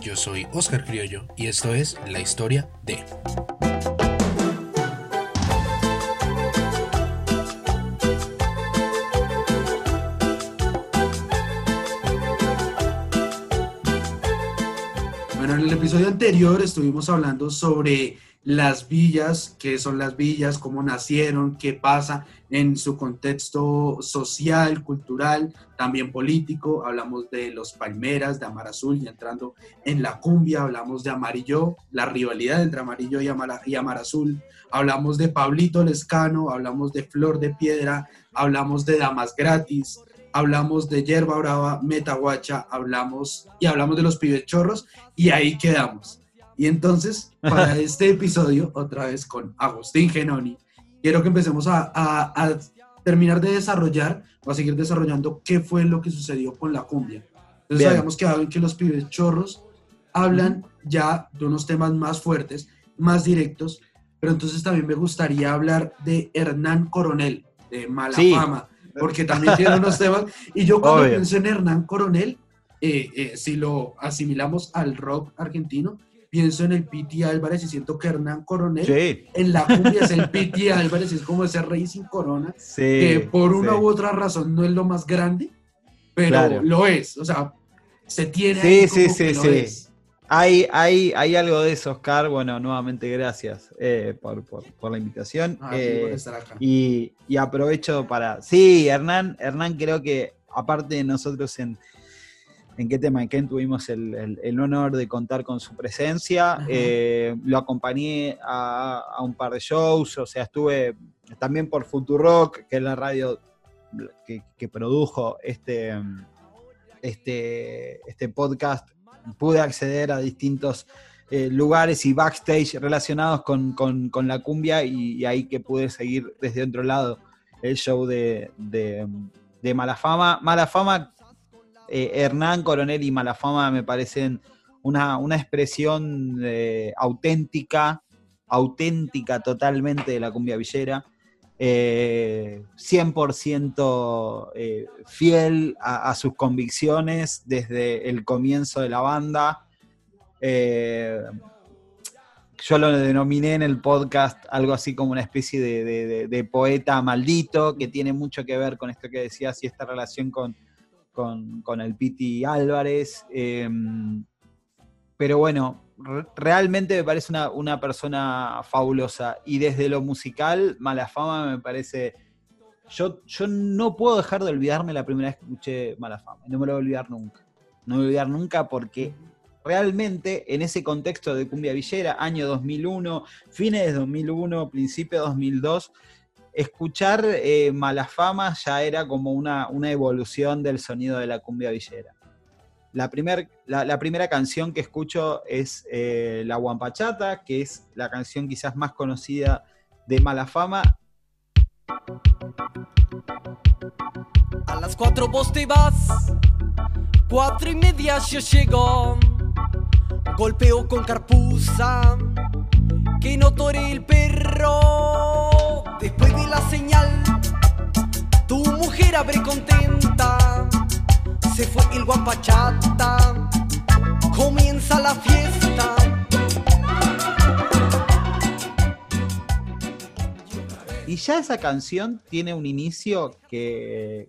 Yo soy Oscar Criollo y esto es La Historia de... Bueno, en el episodio anterior estuvimos hablando sobre las villas, qué son las villas, cómo nacieron, qué pasa en su contexto social, cultural, también político. Hablamos de los Palmeras, de Amar Azul y entrando en la cumbia, hablamos de Amarillo, la rivalidad entre Amarillo y Amar, Azul. Hablamos de Pablito Lescano, hablamos de Flor de Piedra, hablamos de Damas Gratis, hablamos de Yerba Brava, Metaguacha, hablamos y hablamos de los pibechorros y ahí quedamos. Y entonces, para este episodio, otra vez con Agustín Genoni, quiero que empecemos a, a, terminar de desarrollar o a seguir desarrollando qué fue lo que sucedió con la cumbia. Entonces, habíamos quedado en que los pibes chorros hablan ya de unos temas más fuertes, más directos, pero entonces también me gustaría hablar de Hernán Coronel, de Mala Fama, porque también tiene unos temas. Y yo cuando pienso en Hernán Coronel, eh, eh, si lo asimilamos al rock argentino, pienso en el Piti Álvarez y siento que Hernán Coronel en la cumbia es el Piti Álvarez, es como ese rey sin corona, que por una u otra razón no es lo más grande, pero lo es, o sea, se tiene sí, sí, sí, sí. Hay, hay, hay algo de eso, Oscar. Bueno, nuevamente gracias eh, por, la invitación. Ah, eh, y, y, aprovecho para. Sí, Hernán, Hernán, creo que aparte de nosotros en, en qué tema, en qué tuvimos el, honor de contar con su presencia. Eh, lo acompañé a, un par de shows, o sea, estuve también por Futurock, que es la radio que, produjo este, este, este podcast. Pude acceder a distintos eh, lugares y backstage relacionados con, la cumbia y, ahí que pude seguir desde otro lado el show de, de, de Mala Fama. Eh, Hernán Coronel y Malafama me parecen una, expresión eh, auténtica, auténtica totalmente de la cumbia villera. 100% eh, fiel a, sus convicciones desde el comienzo de la banda. yo lo denominé en el podcast algo así como una especie de, poeta maldito que tiene mucho que ver con esto que decías y esta relación con, con, el Piti Álvarez. Em, pero bueno, realmente me parece una, persona fabulosa. Y desde lo musical, Mala Fama me parece. Yo, yo no puedo dejar de olvidarme la primera vez que escuché Mala Fama. No me lo voy a olvidar nunca. No me voy a olvidar nunca porque realmente en ese contexto de cumbia villera, año 2001, fines de 2001, principio de 2002, escuchar eh, Malafama ya era como una, evolución del sonido de la cumbia villera. La, la, primera canción que escucho es eh, La Guampachata, que es la canción quizás más conocida de Malafama. A las cuatro vos te vas, cuatro y media yo llego, golpeo con carpuza, que no tore el perro Después de la señal, tu mujer abre contenta. Se fue el guapachata, comienza la fiesta. Y ya esa canción tiene un inicio que eh,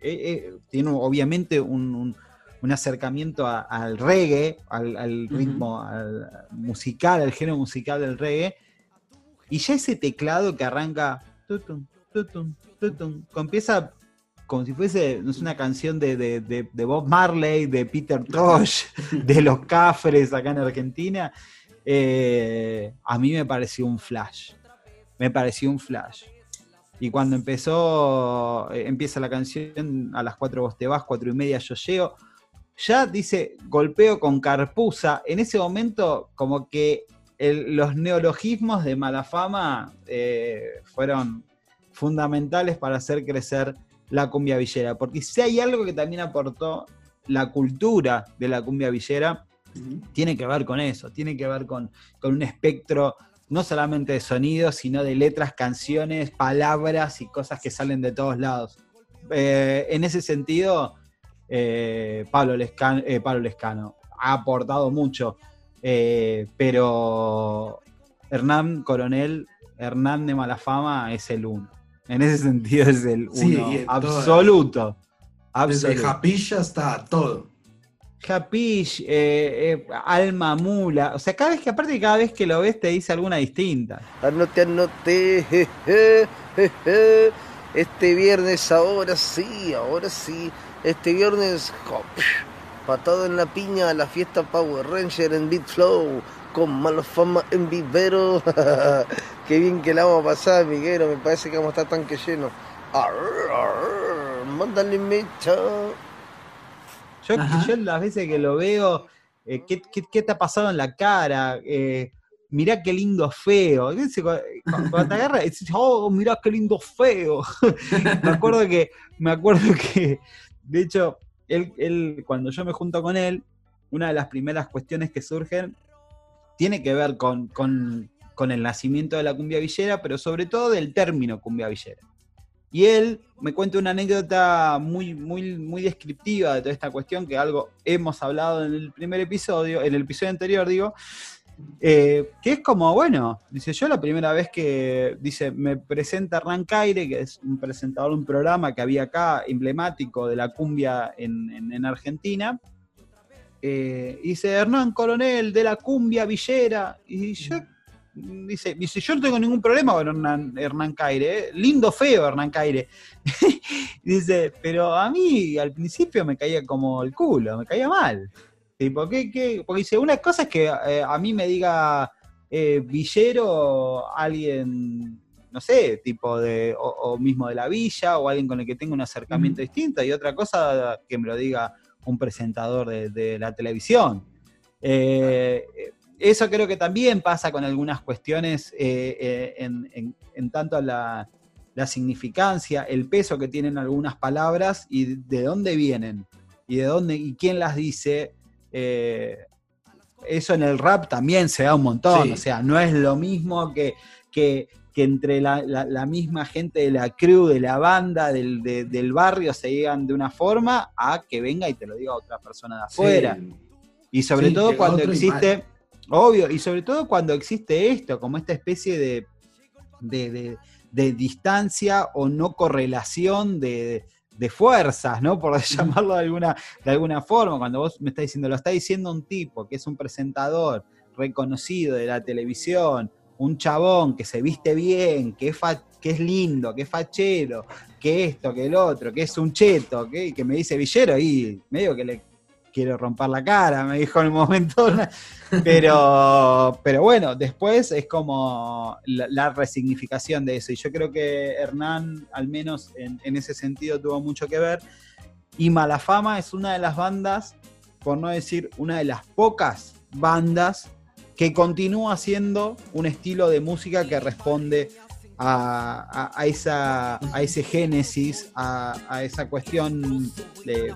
eh, tiene obviamente un, acercamiento al reggae, al, ritmo musical, al género musical del reggae, y ya ese teclado que arranca, tutum, tutum, tutum, empieza como si fuese una canción de, Bob Marley, de Peter Tosh, de los Cafres acá en Argentina, eh, a mí me pareció un flash. Me pareció un flash. Y cuando empezó, eh, empieza la canción, a las cuatro vos te vas, cuatro y media yo llego, ya dice golpeo con carpuza. En ese momento, como que los neologismos de mala fama eh, fueron fundamentales para hacer crecer la cumbia villera. Porque si hay algo que también aportó la cultura de la cumbia villera, tiene que ver con eso, tiene que ver con, un espectro no solamente de sonidos, sino de letras, canciones, palabras y cosas que salen de todos lados. Eh, en ese sentido, eh, Pablo, Lescano, Pablo Lescano ha aportado mucho. Eh, pero Hernán Coronel, Hernán de Malafama es el uno. En ese sentido es el uno absoluto. Desde. Japilla hasta todo. Japish, eh, eh, Alma Mula. O sea, cada vez que, aparte, cada vez que lo ves, te dice alguna distinta. Anote, anote. jeje, jeje. Este viernes, ahora sí, ahora sí. Este viernes, psh, patado en la piña a la fiesta Power Ranger en Beat Flow. Con mala fama en vivero. Qué bien que la vamos a pasar, Miguero. Me parece que vamos a estar tanque lleno. Arr, arr, mándale mecha. Yo, yo las veces que lo veo, eh, ¿qué, qué, qué te ha pasado en la cara? Eh, mirá qué lindo feo. Cu- Cuando te agarra, decís, oh, mirá qué lindo feo. me acuerdo que, me acuerdo que, de hecho, él, cuando yo me junto con él, una de las primeras cuestiones que surgen tiene que ver con, con- con el nacimiento de la cumbia villera, pero sobre todo del término cumbia villera. Y él me cuenta una anécdota muy, muy, muy descriptiva de toda esta cuestión, que algo hemos hablado en el primer episodio, en el episodio anterior, digo, eh, que es como, bueno, dice, yo la primera vez que, dice, me presenta Hernán Caire, que es un presentador de un programa que había acá, emblemático de la cumbia en, en- en Argentina, eh, dice, Hernán Coronel, de la cumbia villera, y yo, dice, dice, yo no tengo ningún problema con Hernán, Hernán Caire, eh, lindo feo Hernán Caire, dice, pero a mí al principio me caía como el culo, me caía mal. Tipo, ¿qué, qué? Porque dice, una cosa es que eh, a mí me diga eh, villero alguien, no sé, tipo de, o, o mismo de la villa, o alguien con el que tenga un acercamiento distinto, y otra cosa que me lo diga un presentador de, de la televisión. Eh, eso creo que también pasa con algunas cuestiones en, en- en tanto la, la significancia, el peso que tienen algunas palabras y de dónde vienen y de dónde y quién las dice. Eh, eso en el rap también se da un montón. Sí. O sea, no es lo mismo que, que, que entre la, la- la misma gente de la crew, de la banda, del, de- del barrio se digan de una forma a que venga y te lo diga otra persona de afuera. Sí. Y sobre Sí, todo cuando existe, obvio, y sobre todo cuando existe esto, como esta especie de, de, de- de distancia o no correlación de, de fuerzas, ¿no? Por llamarlo de alguna, de alguna forma. Cuando vos me estás diciendo, lo está diciendo un tipo que es un presentador reconocido de la televisión, un chabón que se viste bien, que es, fa- que es lindo, que es fachero, que esto, que el otro, que es un cheto, que, que me dice villero y medio que le quiero romper la cara, me dijo en un momento. Pero, pero bueno, después es como la, resignificación de eso. Y yo creo que Hernán, al menos en, en ese sentido, tuvo mucho que ver. Y Malafama es una de las bandas, por no decir una de las pocas bandas, que continúa siendo un estilo de música que responde a, esa, a ese génesis, a esa cuestión de,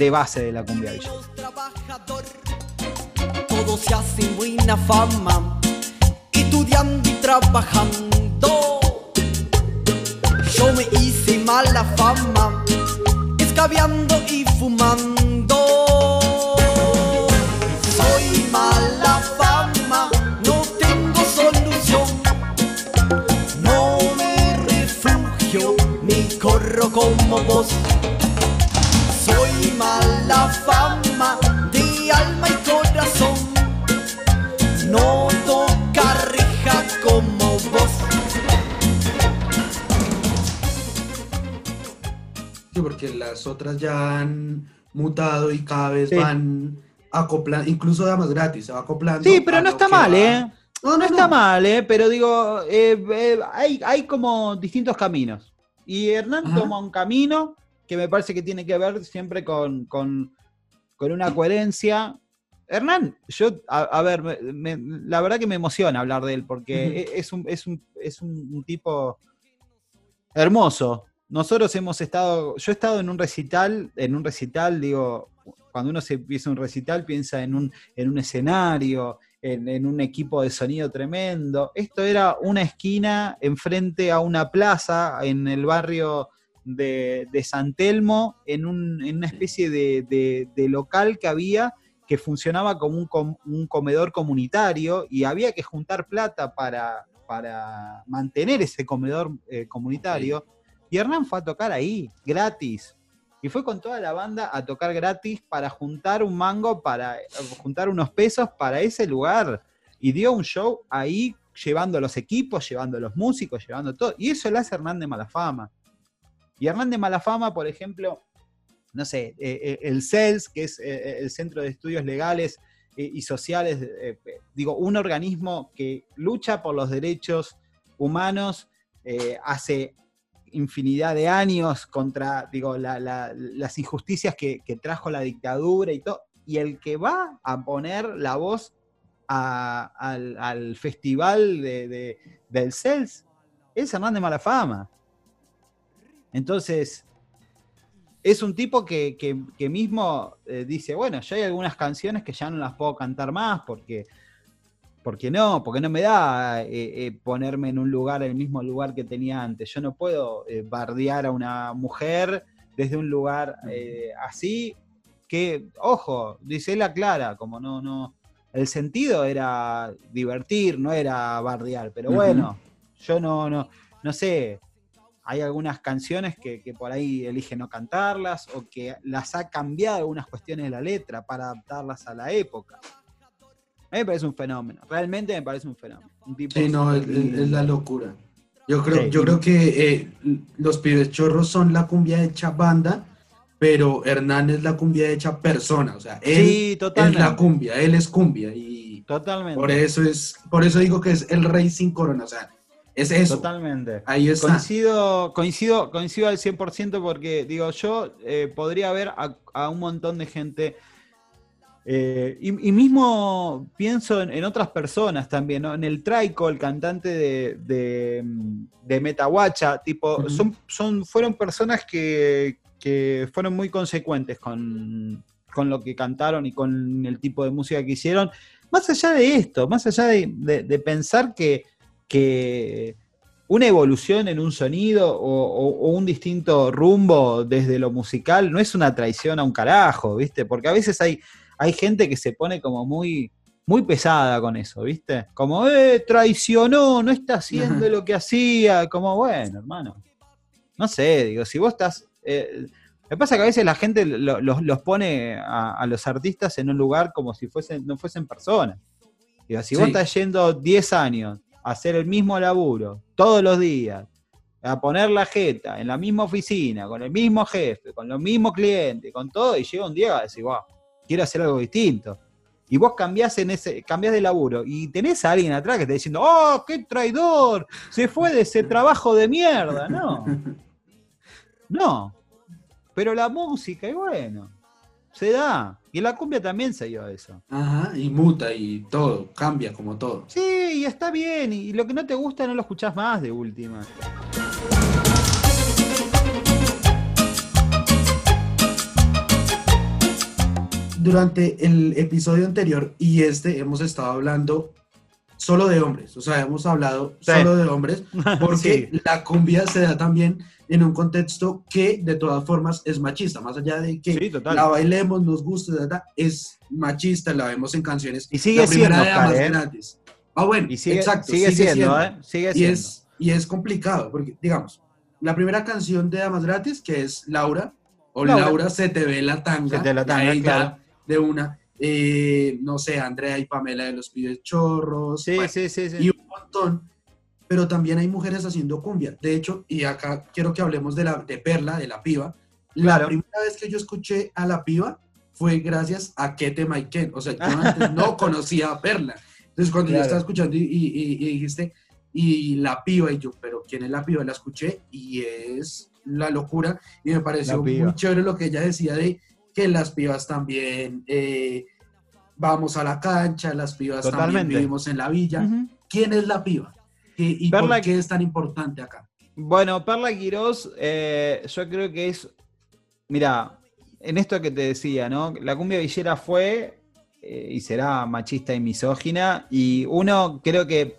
de base de la cumbia villera. trabajador, todo se hace buena fama, estudiando y trabajando. Yo me hice mala fama, escabeando y fumando. Soy mala fama, no tengo solución. No me refugio ni corro como vos. Mala fama de alma y corazón. No toca reja como vos. Sí, porque las otras ya han mutado y cada vez Sí. van acoplando, incluso damas gratis, se va acoplando. Sí, pero no está mal, va- ¿eh? No, No está mal, ¿eh? Pero digo, eh, eh, hay, hay como distintos caminos. Y Hernán Ajá. toma un camino que me parece que tiene que ver siempre con, con- con una coherencia. Hernán, yo, a, a ver, me- me- la verdad que me emociona hablar de él, porque e- es, un, es, un, es un- tipo hermoso. Nosotros hemos estado, yo he estado en un recital, en un recital, digo, cuando uno se empieza un recital piensa en un, en un escenario, en, en un equipo de sonido tremendo. Esto era una esquina enfrente a una plaza en el barrio de, de San Telmo, en, un- en una especie de, de- de local que había que funcionaba como un, com- un comedor comunitario y había que juntar plata para, para mantener ese comedor eh, comunitario. Y Hernán fue a tocar ahí, gratis. Y fue con toda la banda a tocar gratis para juntar un mango, para eh, juntar unos pesos para ese lugar. Y dio un show ahí llevando los equipos, llevando los músicos, llevando todo. Y eso lo hace Hernán de Malafama. Y Hernán de Malafama, por ejemplo, no sé, eh, eh, el CELS, que es eh, el Centro de Estudios Legales y Sociales, digo, un organismo que lucha por los derechos humanos hace infinidad de años contra, digo, la- la- las injusticias que, trajo la dictadura y todo, y el que va a poner la voz al, al festival de- de- del CELS es Hernán de Malafama. Entonces, es un tipo que, que- que mismo eh, dice, bueno, yo hay algunas canciones que ya no las puedo cantar más porque, porque no, porque no me da eh, eh, ponerme en un lugar, el mismo lugar que tenía antes. Yo no puedo bardear a una mujer desde un lugar así, que, ojo, dice él aclara, como no, no, el sentido era divertir, no era bardear, pero bueno, yo no, no, no sé, hay algunas canciones que, que por ahí elige no cantarlas o que las ha cambiado algunas cuestiones de la letra para adaptarlas a la época. A mí me parece un fenómeno, realmente me parece un fenómeno. Un tipo Sí, no, es, la locura. Yo creo, Sí. yo creo que eh, los pibes chorros son la cumbia hecha banda, pero Hernán es la cumbia hecha persona. O sea, él Sí, es la cumbia, él es cumbia. Y Totalmente. por eso es, por eso digo que es el rey sin corona. O sea, es eso. Totalmente. Ahí está. Coincido, coincido, coincido al 100% porque, digo, yo eh, podría ver a, a un montón de gente, eh, y, y mismo pienso en, en otras personas también, ¿no? En el Traico, el cantante de, de, de Metahuacha, tipo, son, son, fueron personas que, que fueron muy consecuentes con, con lo que cantaron y con el tipo de música que hicieron. Más allá de esto, más allá de, de- de pensar que, que una evolución en un sonido o, o- o un distinto rumbo desde lo musical no es una traición a un carajo, ¿viste? Porque a veces hay, hay gente que se pone como muy, muy pesada con eso, ¿viste? Como, eh, traicionó, no está haciendo lo que hacía, como, bueno, hermano. No sé, digo, si vos estás... eh, me pasa que a veces la gente lo- los, los pone a, a los artistas en un lugar como si fuesen, no fuesen personas. Digo, si vos estás yendo 10 años a hacer el mismo laburo, todos los días, a poner la jeta en la misma oficina, con el mismo jefe, con los mismos clientes, con todo, y llega un día a decir, wow, quiero hacer algo distinto. Y vos cambiás, en ese, cambiás de laburo y tenés a alguien atrás que está diciendo, ¡oh, qué traidor! Se fue de ese trabajo de mierda. No, no. Pero la música, y bueno, se da. Y en la cumbia también se dio eso. Ajá, y muta y todo, cambia como todo. Sí, y está bien. Y lo que no te gusta no lo escuchás más de última. Durante el episodio anterior y este hemos estado hablando solo de hombres, o sea, hemos hablado Sí. solo de hombres, porque Sí. la cumbia se da también en un contexto que de todas formas es machista, más allá de que Sí, la bailemos, nos guste, es machista, la vemos en canciones. Y sigue la siendo, de Damas ¿eh? Gratis. Ah, bueno, Y sigue, exacto, sigue, siendo, ¿eh? Sigue y siendo. es, y es complicado, porque, digamos, la primera canción de Damas Gratis, que es Laura, o Laura. Laura, se te ve la tanga, Se te la tanga, claro. de una, eh, no sé, Andrea y Pamela de los pibes chorros, Sí, bueno, sí, sí, sí. y un montón, pero también hay mujeres haciendo cumbia. De hecho, y acá quiero que hablemos de, la, de Perla, de la piba. La Claro. primera vez que yo escuché a la piba fue gracias a Kete Maiken. O sea, yo antes no conocía a Perla. Entonces, cuando yo Claro. estaba escuchando y, y- y- dijiste, y la piba, y yo, pero ¿quién es la piba? La escuché y es la locura. Y me pareció La muy chévere lo que ella decía de que las pibas también eh, vamos a la cancha, las pibas también vivimos en la villa. ¿Quién es la piba? ¿Qué- ¿Y Perla- por qué es tan importante acá? Bueno, Perla Quirós, eh, yo creo que es. Mira, en esto que te decía, ¿no? La cumbia villera fue eh, y será machista y misógina. Y uno creo que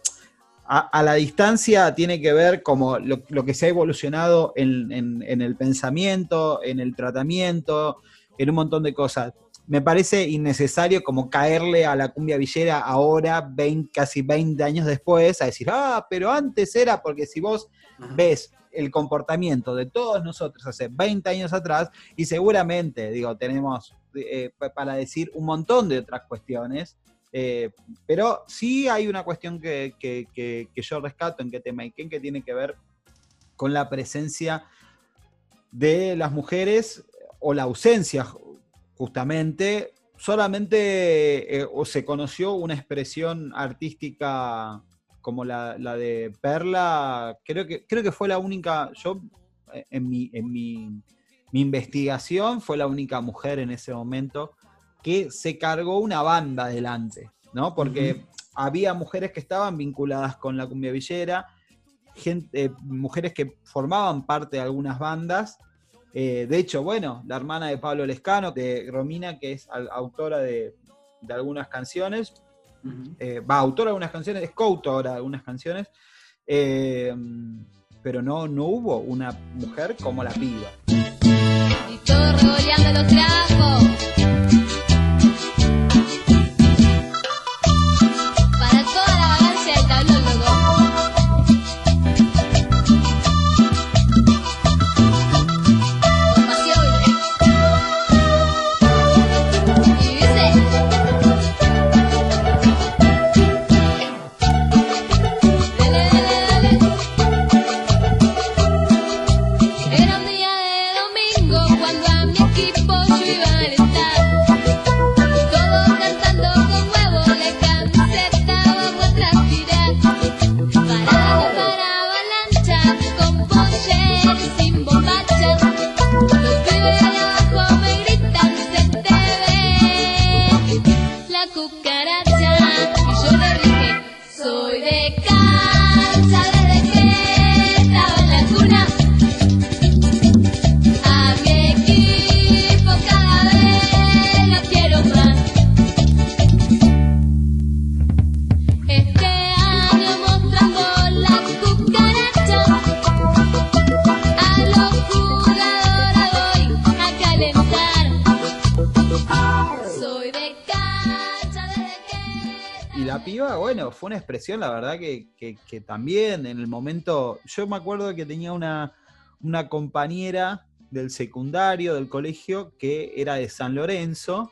a, a la distancia tiene que ver como lo, lo que se ha evolucionado en, en- en el pensamiento, en el tratamiento, en un montón de cosas. Me parece innecesario como caerle a la cumbia villera ahora, 20, casi 20 años después, a decir, ah, pero antes era porque si vos ves el comportamiento de todos nosotros hace 20 años atrás, y seguramente, digo, tenemos eh, pa- para decir un montón de otras cuestiones, eh, pero sí hay una cuestión que, que- que- que yo rescato en que tema Iken que tiene que ver con la presencia de las mujeres o la ausencia justamente. Solamente eh, o se conoció una expresión artística como la, la de Perla, creo que, creo que fue la única, yo eh, en mi, en mi, mi investigación fue la única mujer en ese momento que se cargó una banda adelante, ¿no? Porque había mujeres que estaban vinculadas con la cumbia villera, gente, eh, mujeres que formaban parte de algunas bandas. Eh, de hecho, bueno, la hermana de Pablo Lescano, de Romina, que es al- autora de, de algunas canciones, eh, va, autora de algunas canciones, es coautora de algunas canciones, eh, pero no, no hubo una mujer como la piba. Y todo revoleando los trapos. La verdad, que, que- que también en el momento. Yo me acuerdo que tenía una, una compañera del secundario, del colegio, que era de San Lorenzo,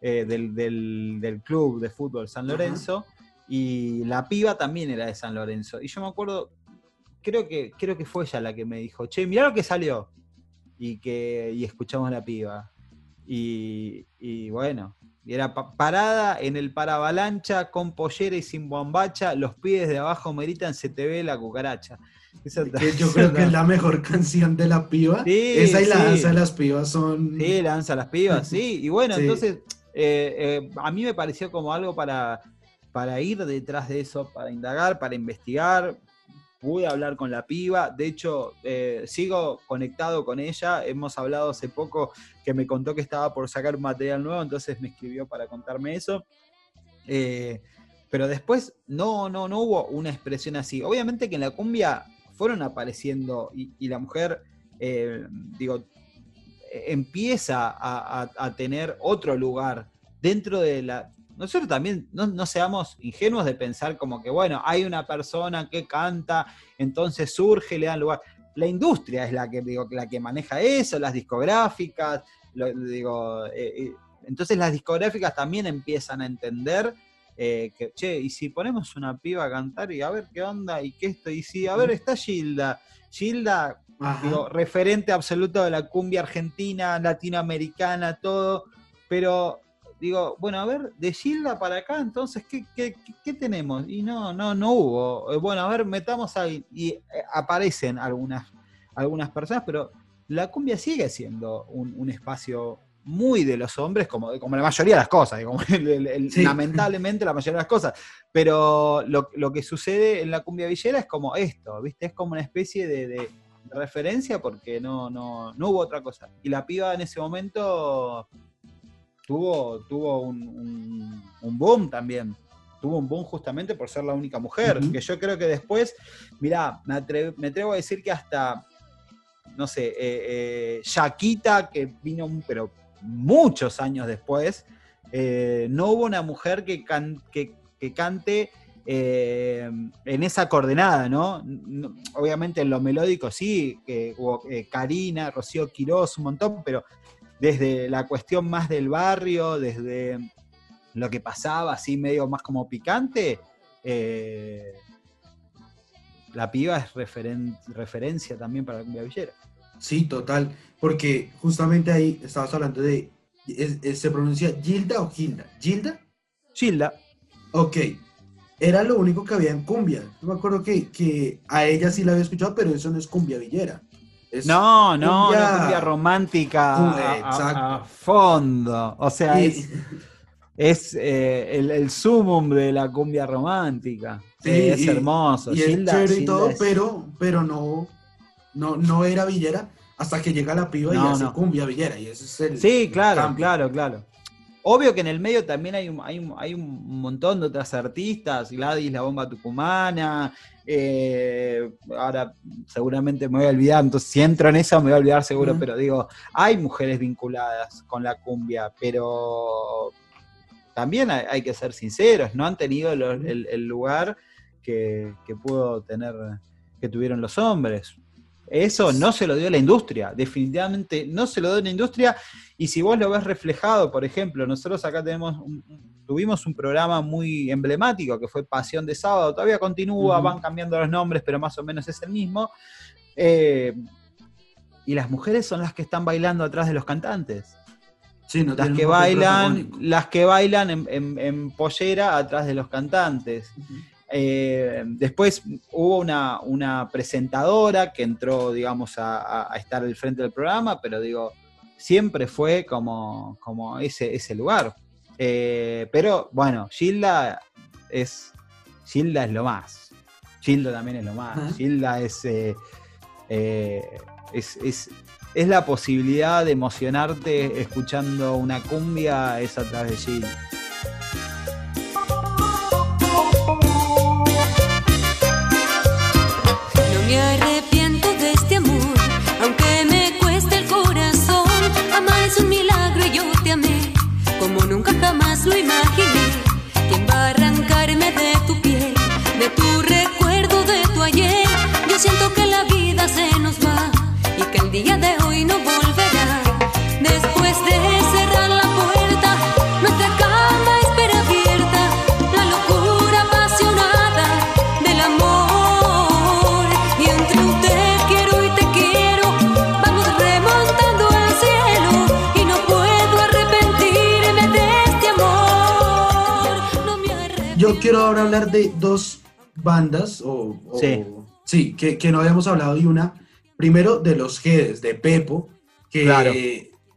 eh, del, del- del club de fútbol San. Lorenzo, y la piba también era de San Lorenzo. Y yo me acuerdo, creo que, creo que fue ella la que me dijo, che, mirá lo que salió. Y que y escuchamos la piba. Y, y bueno, y era pa- parada en el paravalancha con pollera y sin bombacha. Los pies de abajo me gritan, se te ve la cucaracha. Esa- Que yo creo que es la mejor canción de la piba. Sí, Esa y la sí. danza de las pibas son. Sí, lanza las pibas, sí. Y bueno, Sí. entonces eh, eh, a mí me pareció como algo para, para ir detrás de eso, para indagar, para investigar. Pude hablar con la piba, de hecho eh, sigo conectado con ella, hemos hablado hace poco que me contó que estaba por sacar material nuevo, entonces me escribió para contarme eso. Eh, pero después no, no, no hubo una expresión así. Obviamente que en la cumbia fueron apareciendo y, la mujer, eh, digo, empieza a tener otro lugar dentro de la... Nosotros también no, no seamos ingenuos de pensar como que, bueno, hay una persona que canta, entonces surge, le dan lugar. La industria es la que, digo, la que maneja eso, las discográficas, lo- digo, eh, eh, entonces las discográficas también empiezan a entender eh, que, che, y si ponemos una piba a cantar y a ver qué onda y qué esto, y si, a ver, está Gilda, Gilda, digo, referente absoluto de la cumbia argentina, latinoamericana, todo, pero digo, bueno, a ver, de Gilda para acá, entonces, ¿qué, qué, qué- tenemos? Y no, no, no hubo. Eh, Bueno, a ver, metamos ahí, y eh, aparecen algunas, algunas personas, pero la cumbia sigue siendo un, un espacio muy de los hombres, como, como la mayoría de las cosas, digo, el- el- el- Sí. lamentablemente la mayoría de las cosas. Pero lo, lo que sucede en la cumbia villera es como esto, ¿viste? Es como una especie de, de referencia porque no, no, no hubo otra cosa. Y la piba en ese momento tuvo, tuvo un, un- un boom también. Tuvo un boom justamente por ser la única mujer. Que yo creo que después, mirá, me, atre- me atrevo a decir que hasta, no sé, eh, eh, Shakita, que vino, pero muchos años después, eh, no hubo una mujer que, can- que- que cante eh, en esa coordenada, ¿no? No- Obviamente en lo melódico sí, que hubo eh, Karina, Rocío Quirós, un montón, pero desde la cuestión más del barrio, desde lo que pasaba, así medio más como picante, eh, la piba es referen- referencia también para la cumbia villera. Sí, total, porque justamente ahí estabas hablando de, es- es- ¿se pronuncia Gilda o Gilda? ¿Gilda? Gilda, Ok, era lo único que había en cumbia. Yo me acuerdo que, que a ella sí la había escuchado, pero eso no es cumbia villera. Es- no, no, cumbia- no cumbia romántica a- fondo. O sea, Sí. es, es, eh, el, el sumum de la cumbia romántica. Sí, Sí, es y- hermoso. Y es chévere y todo, es- pero, pero no, no, no era villera hasta que llega la piba y No, hace no. cumbia villera. Y ese es el. Sí, claro, claro, claro. Obvio que en el medio también hay un, hay un, hay un montón de otras artistas, Gladys, la bomba tucumana, eh, ahora seguramente me voy a olvidar, entonces si entro en eso me voy a olvidar seguro, pero digo, hay mujeres vinculadas con la cumbia, pero también hay, hay que ser sinceros, no han tenido el, el lugar que, que pudo tener, que tuvieron los hombres. Eso no se lo dio la industria, definitivamente no se lo dio la industria. Y si vos lo ves reflejado, por ejemplo, nosotros acá tenemos un- tuvimos un programa muy emblemático que fue Pasión de Sábado, todavía continúa, van cambiando los nombres, pero más o menos es el mismo. Eh, y las mujeres son las que están bailando atrás de los cantantes. Sí, no Las que bailan, las que bailan en, en- en pollera atrás de los cantantes. Eh, después hubo una, una presentadora que entró, digamos, a, a- a estar al frente del programa, pero digo, siempre fue como, como ese, ese lugar. Eh, pero bueno, Gilda es, Gilda es lo más. Gilda también es lo más. Ajá. Gilda es, eh, eh, es, es- es la posibilidad de emocionarte escuchando una cumbia, es a través de Gilda. Quiero ahora hablar de dos bandas, o, o- Sí. sí, que, que no habíamos hablado de una. Primero de los Gedes, de Pepo, que Claro.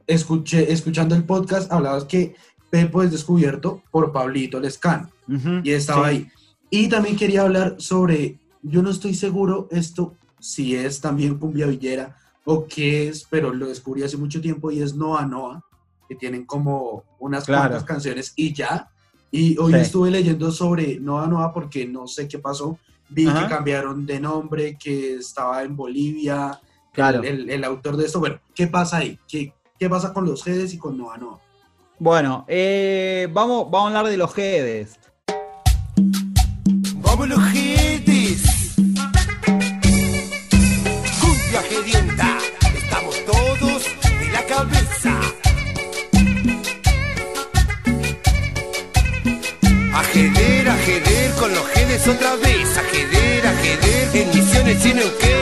escuché, escuchando el podcast hablabas que Pepo es descubierto por Pablito Lescano. Ujú, y estaba sí. ahí. Y también quería hablar sobre, yo no estoy seguro esto si es también cumbia villera o qué es, pero lo descubrí hace mucho tiempo y es Noa Noa, que tienen como unas Claro. cuantas canciones y ya. Y hoy Sí. estuve leyendo sobre Noa Noa porque no sé qué pasó. Vi Ajá. que cambiaron de nombre, que estaba en Bolivia, Claro. el, el- el autor de esto. Bueno, ¿qué pasa ahí? ¿Qué, qué pasa con los Gedes y con Noa Noa? Bueno, eh, vamos, vamos a hablar de los Gedes. ¡Vamos los Gedes! Cumbia gedienta, estamos todos de la cabeza. Ajedar con los Gedes otra vez. Ajedar, ajedar en Misiones y Neuquén.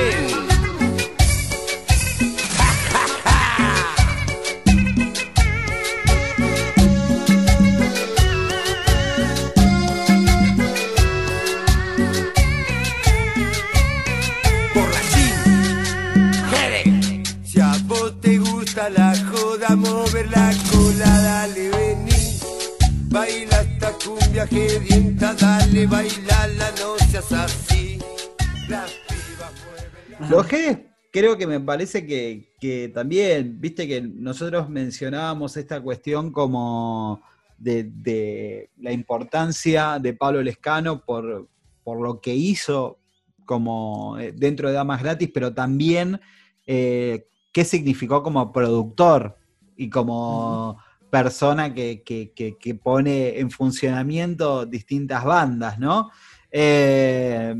Creo que me parece que, que también, viste que nosotros mencionábamos esta cuestión como de, de la importancia de Pablo Lescano por, por lo que hizo como eh, dentro de Damas Gratis, pero también eh, qué significó como productor y como persona que, que- que- pone en funcionamiento distintas bandas, ¿no? Eh,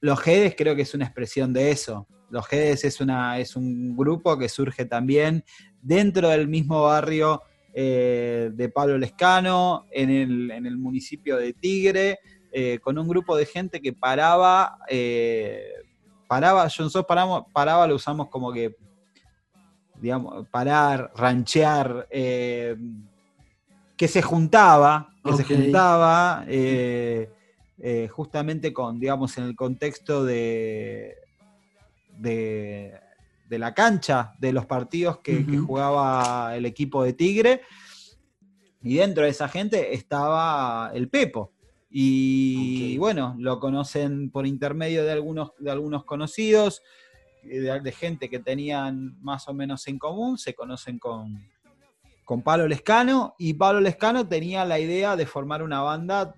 los Gedes creo que es una expresión de eso. Los Gedes es, una, es un grupo que surge también dentro del mismo barrio eh, de Pablo Lescano, en el, en el municipio de Tigre, eh, con un grupo de gente que paraba, eh, paraba, yo nosotros paramos, paraba lo usamos como que, digamos, parar, ranchear, que se juntaba, que se juntaba justamente con, digamos, en el contexto de, de, de la cancha, de los partidos que, jugaba el equipo de Tigre. Y dentro de esa gente estaba el Pepo. Y bueno, lo conocen por intermedio de algunos, de algunos conocidos, eh, de, de gente que tenían más o menos en común, se conocen con, con Pablo Lescano, y Pablo Lescano tenía la idea de formar una banda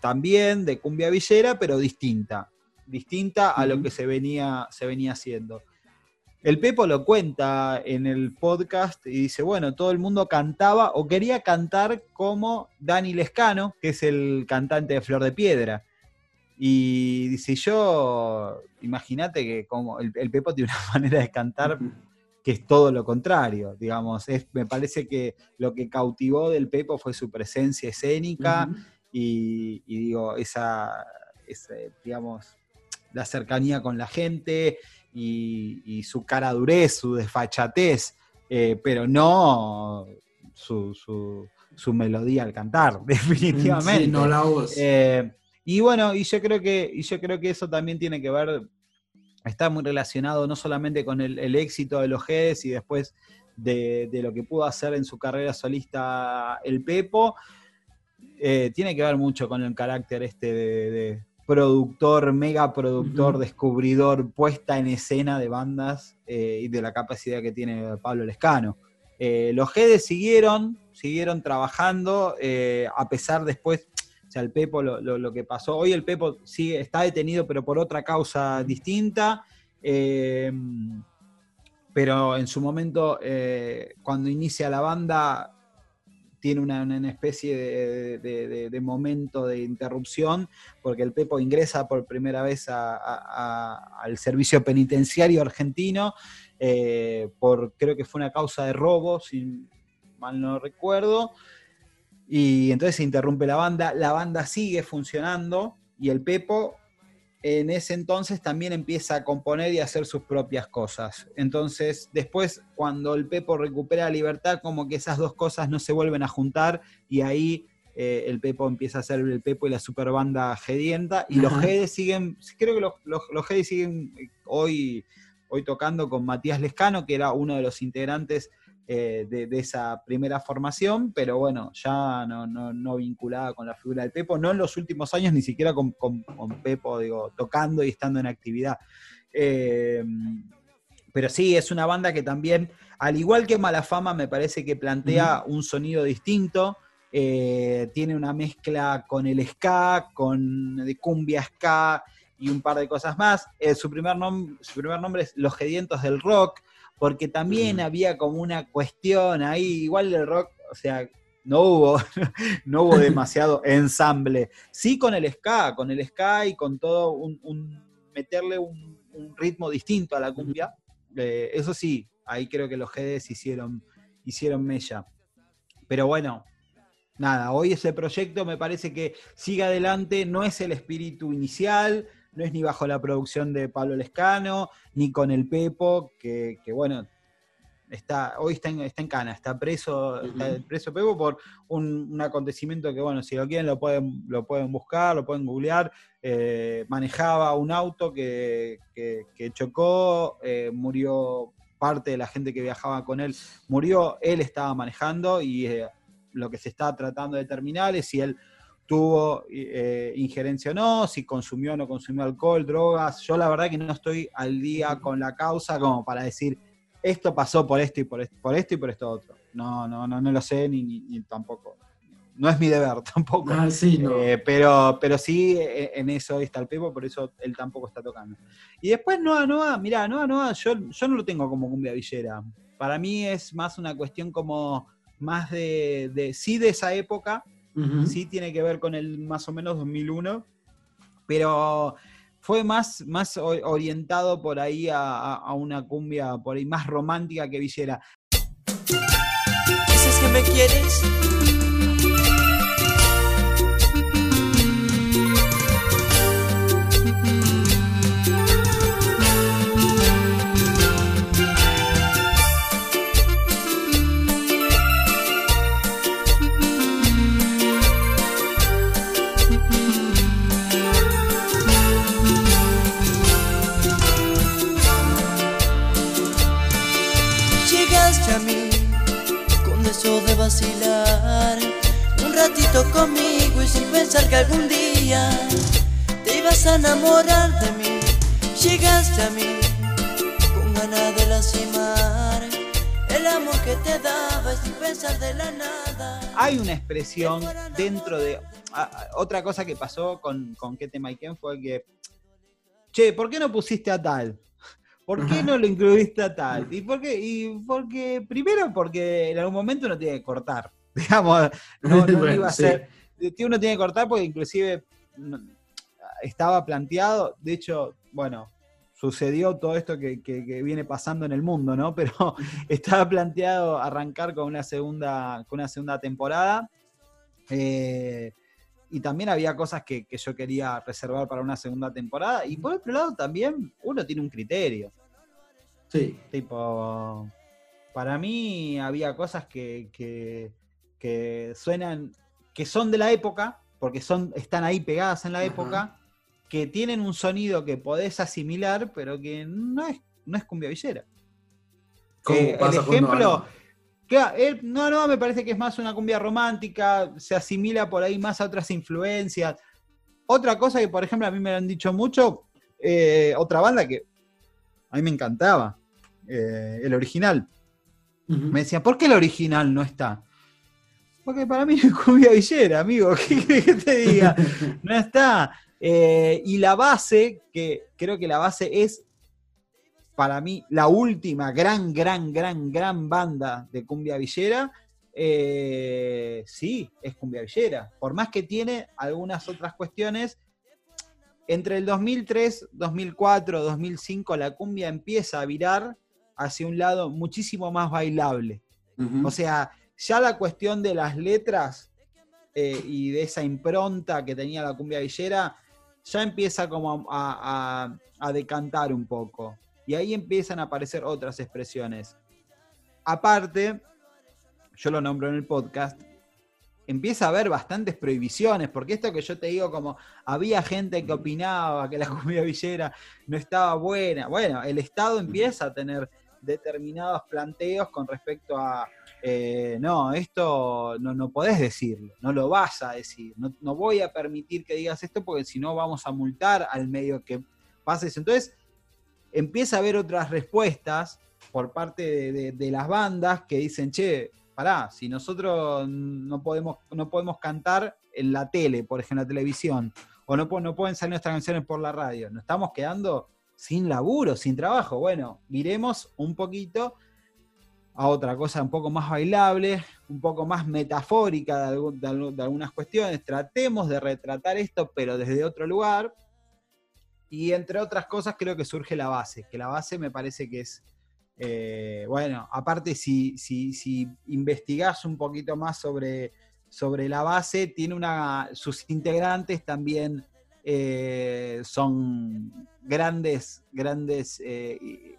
también de cumbia villera, pero distinta, distinta a lo que se venía, se venía haciendo. El Pepo lo cuenta en el podcast y dice, bueno, todo el mundo cantaba o quería cantar como Dani Lescano, que es el cantante de Flor de Piedra. Y dice, yo, imagínate que como el, el Pepo tiene una manera de cantar que es todo lo contrario, digamos. Es, me parece que lo que cautivó del Pepo fue su presencia escénica y, y digo, esa, ese, digamos, la cercanía con la gente y, y su cara durez, su desfachatez, eh, pero no su, su- su melodía al cantar, definitivamente. Sí, no la voz. Eh, y bueno, y yo creo que, y yo creo que eso también tiene que ver, está muy relacionado no solamente con el, el éxito de los G's y después de, de lo que pudo hacer en su carrera solista el Pepo, eh, tiene que ver mucho con el carácter este de, de productor, mega productor, descubridor, puesta en escena de bandas eh, y de la capacidad que tiene Pablo Lescano. Eh, los G's siguieron, siguieron trabajando, eh, a pesar después, o sea, el Pepo, lo, lo- lo que pasó, hoy el Pepo sigue, está detenido, pero por otra causa distinta. pero en su momento, cuando inicia la banda, tiene una, una especie de, de- momento de interrupción, porque el Pepo ingresa por primera vez al servicio penitenciario argentino, eh, por creo que fue una causa de robo, si mal no recuerdo, y entonces se interrumpe la banda, la banda sigue funcionando y el Pepo en ese entonces también empieza a componer y a hacer sus propias cosas. Entonces, después, cuando el Pepo recupera la libertad, como que esas dos cosas no se vuelven a juntar y ahí eh, el Pepo empieza a ser el Pepo y la superbanda Gedienta y los. Gede siguen, creo que los, los, los Gede siguen eh, hoy, hoy tocando con Matías Lescano, que era uno de los integrantes eh, de, de esa primera formación, pero bueno, ya no, no, no vinculada con la figura del Pepo, no en los últimos años, ni siquiera con, con- con Pepo, digo, tocando y estando en actividad. Eh, pero sí, es una banda que también, al igual que Malafama, me parece que plantea un sonido distinto. eh, tiene una mezcla con el ska, con de cumbia ska y un par de cosas más. Eh, su, primer nom- su primer nombre es Los Gedientos del Rock, porque también Ujú. había como una cuestión ahí, igual del rock, o sea, no hubo, no hubo demasiado ensamble. Sí con el ska, con el ska y con todo un, un- meterle un, un ritmo distinto a la cumbia. Eh, eso sí, ahí creo que los GDs hicieron, hicieron mella. Pero bueno, nada, hoy ese proyecto me parece que sigue adelante, no es el espíritu inicial, no es ni bajo la producción de Pablo Lescano, ni con el Pepo, que, que bueno, está, hoy está en, está en cana, está preso, está Ujú. preso Pepo por un, un acontecimiento que, bueno, si lo quieren lo pueden, lo pueden buscar, lo pueden googlear. Eh, manejaba un auto que, que- que chocó, eh, murió parte de la gente que viajaba con él, murió, él estaba manejando y eh, lo que se está tratando de determinar es si él tuvo eh, injerencia o no, si consumió o no consumió alcohol, drogas. Yo la verdad que no estoy al día con la causa como para decir esto pasó por esto y por esto, por esto y por esto otro. No, no, no, no lo sé ni, ni- ni tampoco. No es mi deber tampoco. Ah, sí, no. Eh, pero, pero sí, eh, en eso está el Pepo, por eso él tampoco está tocando. Y después Noa Noa, mirá, Noa Noa, yo, yo no lo tengo como cumbia villera. para mí es más una cuestión como más de, de sí de esa época, Sí tiene que ver con el más o menos 2001, pero fue más, más orientado por ahí a, a- a una cumbia por ahí más romántica que Villera. Dices que me quieres. Ratito conmigo y sin pensar que algún día te ibas a enamorar de mí. Llegaste a mí con ganas de lastimar el amor que te daba y sin pensar de la nada. Hay una expresión dentro de... a- a- otra cosa que pasó con, con Kete Maiken fue que, che, ¿por qué no pusiste a tal? ¿Por qué no lo incluiste a tal? ¿Y por qué? Y porque, primero, porque en algún momento uno tiene que cortar. Digamos, no, no Bueno, iba a ser. Uno tiene que cortar porque inclusive estaba planteado, de hecho, bueno, sucedió todo esto que, que- que viene pasando en el mundo, ¿no? Pero estaba planteado arrancar con una segunda, con una segunda temporada. eh, y también había cosas que, que yo quería reservar para una segunda temporada. Y por otro lado, también uno tiene un criterio. Sí. Tipo, para mí había cosas que, que, suenan, que son de la época, porque son, están ahí pegadas en la época, que tienen un sonido que podés asimilar, pero que no es, no es cumbia villera. Como Eh, el pasa con ejemplo, no, no, me parece que es más una cumbia romántica, se asimila por ahí más a otras influencias. Otra cosa que, por ejemplo, a mí me lo han dicho mucho, eh, otra banda que a mí me encantaba, eh, el original. Me decían, ¿por qué el original no está? Porque para mí es cumbia villera, amigo, ¿qué querés que te diga? No está. Eh, y la base, que creo que la base es para mí la última gran, gran, gran, gran banda de cumbia villera, eh, sí, es cumbia villera. Por más que tiene algunas otras cuestiones, entre el 2003, 2004, 2005 la cumbia empieza a virar hacia un lado muchísimo más bailable. O sea, ya la cuestión de las letras eh, y de esa impronta que tenía la cumbia villera, ya empieza como a, a- a decantar un poco. Y ahí empiezan a aparecer otras expresiones. Aparte, yo lo nombro en el podcast, empieza a haber bastantes prohibiciones, porque esto que yo te digo como había gente que opinaba que la cumbia villera no estaba buena, bueno, el Estado empieza a tener determinados planteos con respecto a, eh, no, esto no, no podés decirlo, no lo vas a decir, no, no voy a permitir que digas esto porque si no vamos a multar al medio que pases. Entonces, empieza a haber otras respuestas por parte de, las bandas que dicen, che, pará, si nosotros no podemos, no podemos cantar en la tele, por ejemplo, en la televisión, o no, no pueden salir nuestras canciones por la radio, nos estamos quedando sin laburo, sin trabajo. Bueno, miremos un poquito a otra cosa un poco más bailable, un poco más metafórica de, algunas cuestiones. Tratemos de retratar esto, pero desde otro lugar. Y entre otras cosas creo que surge la base, que la base me parece que es, eh, bueno, aparte si, si, si investigás un poquito más sobre, sobre la base, tiene una, sus integrantes también eh, son grandes, grandes eh,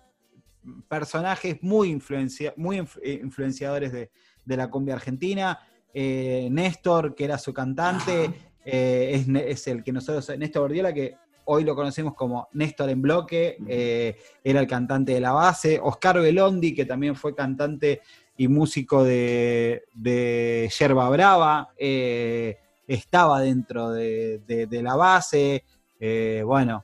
personajes muy, influencia, muy influ- eh, influenciadores de, de la cumbia argentina. Eh, Néstor, que era su cantante, eh, es, es el que nosotros, Néstor Bordiola, que hoy lo conocemos como Néstor en bloque, eh, era el cantante de la base. Oscar Belondi, que también fue cantante y músico de, de Yerba Brava, estaba dentro de, de- la base. Bueno,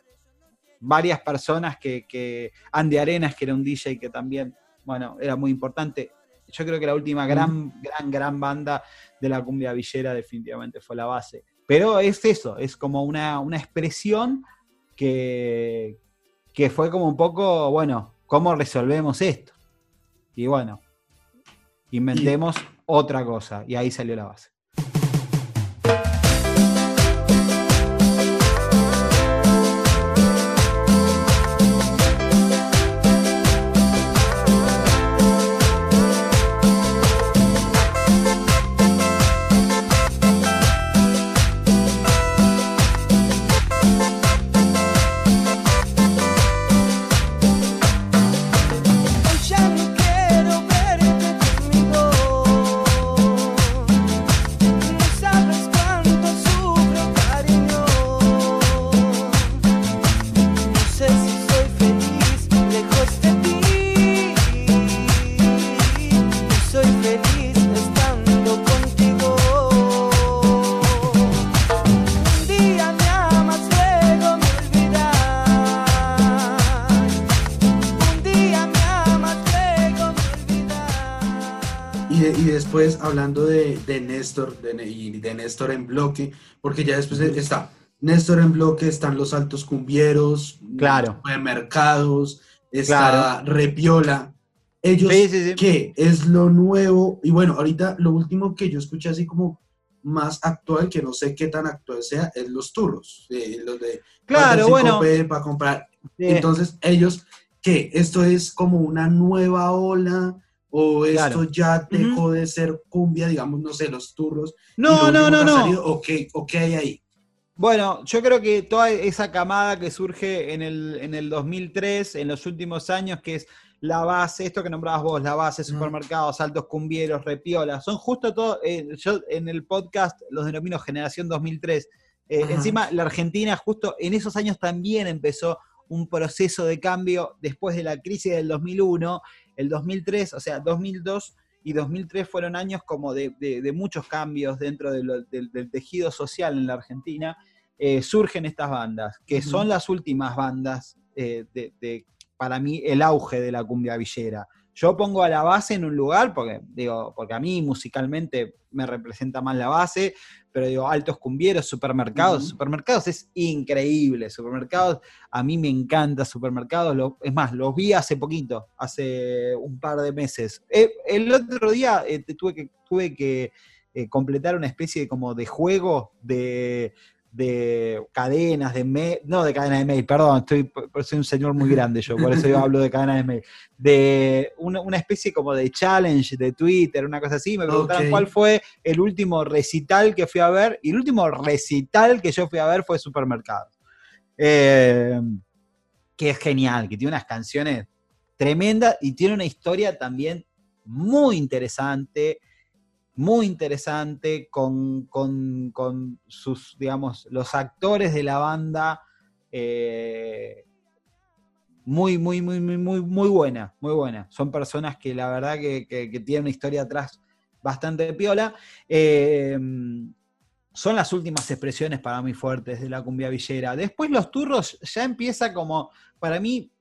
varias personas que, que Andy Arenas, que era un DJ que también, bueno, era muy importante. Yo creo que la última gran, gran, gran banda de la cumbia villera definitivamente fue la base. Pero es eso, es como una, una expresión que, que fue como un poco, bueno, ¿cómo resolvemos esto? Y bueno, inventemos otra cosa. Y ahí salió la base. Hablando de, de Néstor, de, y de Néstor en bloque, porque ya después está Néstor en bloque, están los altos cumbieros, Claro. mercados, está Repiola. Ellos, Sí, sí, sí. ¿qué es lo nuevo? Y bueno, ahorita lo último que yo escuché así como más actual, que no sé qué tan actual sea, es los turros, eh, los de Claro, bueno. para comprar. Entonces, ellos, ¿qué? ¿Esto es como una nueva ola? ¿O esto Claro. ya dejó de ser cumbia, digamos, no sé, los turros? No, no, no, no. salido, ¿O qué, o qué hay ahí? Bueno, yo creo que toda esa camada que surge en el, en el 2003, en los últimos años, que es la base, esto que nombrabas vos, la base, supermercados, altos cumbieros, repiolas, son justo todo, eh, yo en el podcast los denomino Generación 2003. Eh, encima, la Argentina justo en esos años también empezó un proceso de cambio después de la crisis del 2001, el 2003, o sea, 2002 y 2003 fueron años como de, de- de muchos cambios dentro de lo- del, tejido social en la Argentina. Eh, surgen estas bandas, que son las últimas bandas eh, de, de, para mí, el auge de la cumbia villera. Yo pongo a la base en un lugar, porque, digo, porque a mí musicalmente me representa más la base, pero digo, altos cumbieros, supermercados, supermercados es increíble, supermercados, a mí me encanta supermercados, lo- es más, los vi hace poquito, hace un par de meses. Eh, el otro día eh, tuve que, tuve que eh, completar una especie de, como de juego de, de cadenas, de mail, no de cadenas de mail, perdón, estoy, soy un señor muy grande yo, por eso yo hablo de cadenas de mail, de una, una especie como de challenge de Twitter, una cosa así, me preguntaron cuál fue el último recital que fui a ver, y el último recital que yo fui a ver fue Supermercados. Eh, que es genial, que tiene unas canciones tremendas y tiene una historia también muy interesante, muy interesante con, con- con sus, digamos, los actores de la banda. eh, muy, muy, muy, muy, muy, buena, muy buena. Son personas que la verdad que, que- que tienen una historia atrás bastante piola. Eh, son las últimas expresiones para mí fuertes de la cumbia villera. Después los turros ya empieza como, para mí,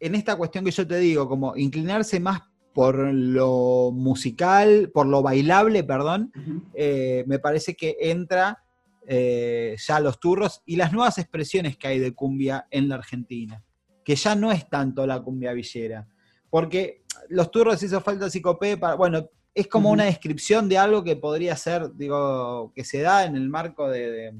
en esta cuestión que yo te digo, como inclinarse más por lo musical, por lo bailable, perdón, eh, me parece que entra eh, ya los turros y las nuevas expresiones que hay de cumbia en la Argentina, que ya no es tanto la cumbia villera, porque los turros hizo falta psicopé para, bueno, es como una descripción de algo que podría ser, digo, que se da en el marco de, de-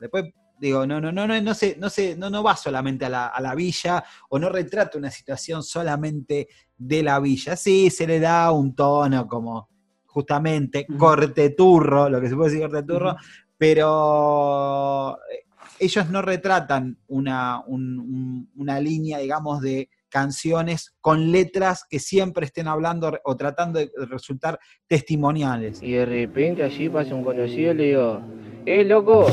después digo, no, no, no, no, no se, no se, no, no va solamente a la, a la villa o no retrata una situación solamente de la villa. Sí, se le da un tono como justamente Ujú. corte turro, lo que se puede decir corte turro, Ujú. pero eh, ellos no retratan una, un- un- una línea, digamos, de canciones con letras que siempre estén hablando o tratando de resultar testimoniales. Y de repente allí pasa un conocido y le digo, ¡eh, loco!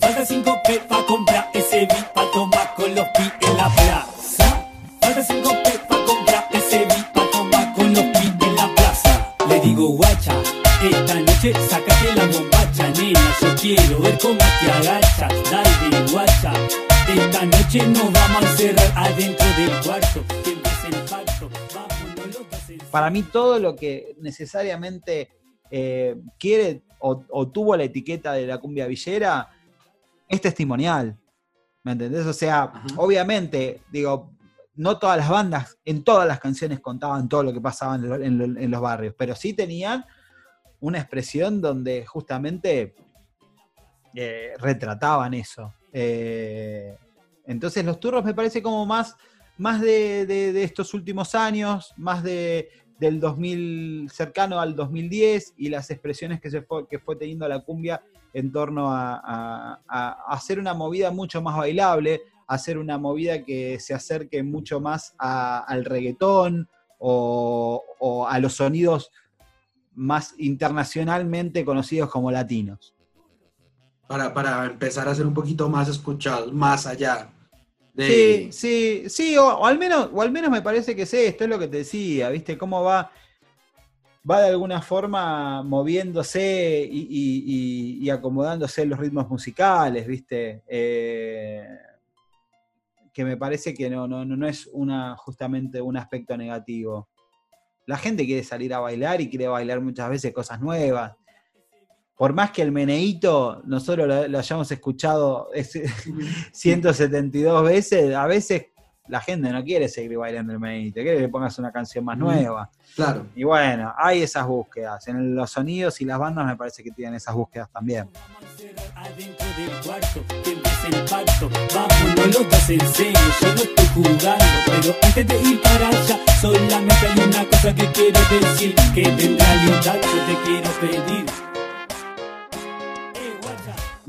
Falta cinco P pa' comprar ese beat pa' tomar con los pi en la plaza. Falta cinco P pa' comprar ese beat pa' tomar con los pi en la plaza. Le digo guacha, esta noche sácate la bombacha, nena. Yo quiero ver cómo te agachas. Dale guacha, esta noche nos vamos a encerrar adentro del cuarto. Que empiece el pacto, Para mí todo lo que necesariamente eh, quiere o tuvo la etiqueta de la cumbia villera es testimonial. ¿Me entendés? O sea, Ajá. obviamente, digo, no todas las bandas, en todas las canciones contaban todo lo que pasaba en, lo- en lo- en los barrios, pero sí tenían una expresión donde justamente eh, retrataban eso. Eh, entonces los turros me parece como más, más de, de- de estos últimos años, más de, del 2000 cercano al 2010 y las expresiones que, se fue, que fue teniendo la cumbia en torno a, hacer una movida mucho más bailable, hacer una movida que se acerque mucho más al reggaetón o, o a los sonidos más internacionalmente conocidos como latinos. Para, para empezar a ser un poquito más escuchados, más allá de... Sí, sí, sí, o, o al menos, o al menos me parece que sí, esto es lo que te decía, ¿viste? Cómo va, va de alguna forma moviéndose y, y- y- y acomodándose los ritmos musicales, ¿viste? Eh, que me parece que no, no, no no es una, justamente un aspecto negativo. La gente quiere salir a bailar y quiere bailar muchas veces cosas nuevas. Por más que el meneíto nosotros lo, lo hayamos escuchado ese- 172 veces, a veces la gente no quiere seguir bailando el meneíto, quiere que le pongas una canción más nueva. Claro. Y bueno, hay esas búsquedas. En los sonidos y las bandas me parece que tienen esas búsquedas también. adentro del cuarto, que empiece el parto. Vámonos los dos en serio, yo no estoy jugando, pero antes de ir para allá, solamente hay una cosa que quiero decir, que en realidad yo te quiero pedir.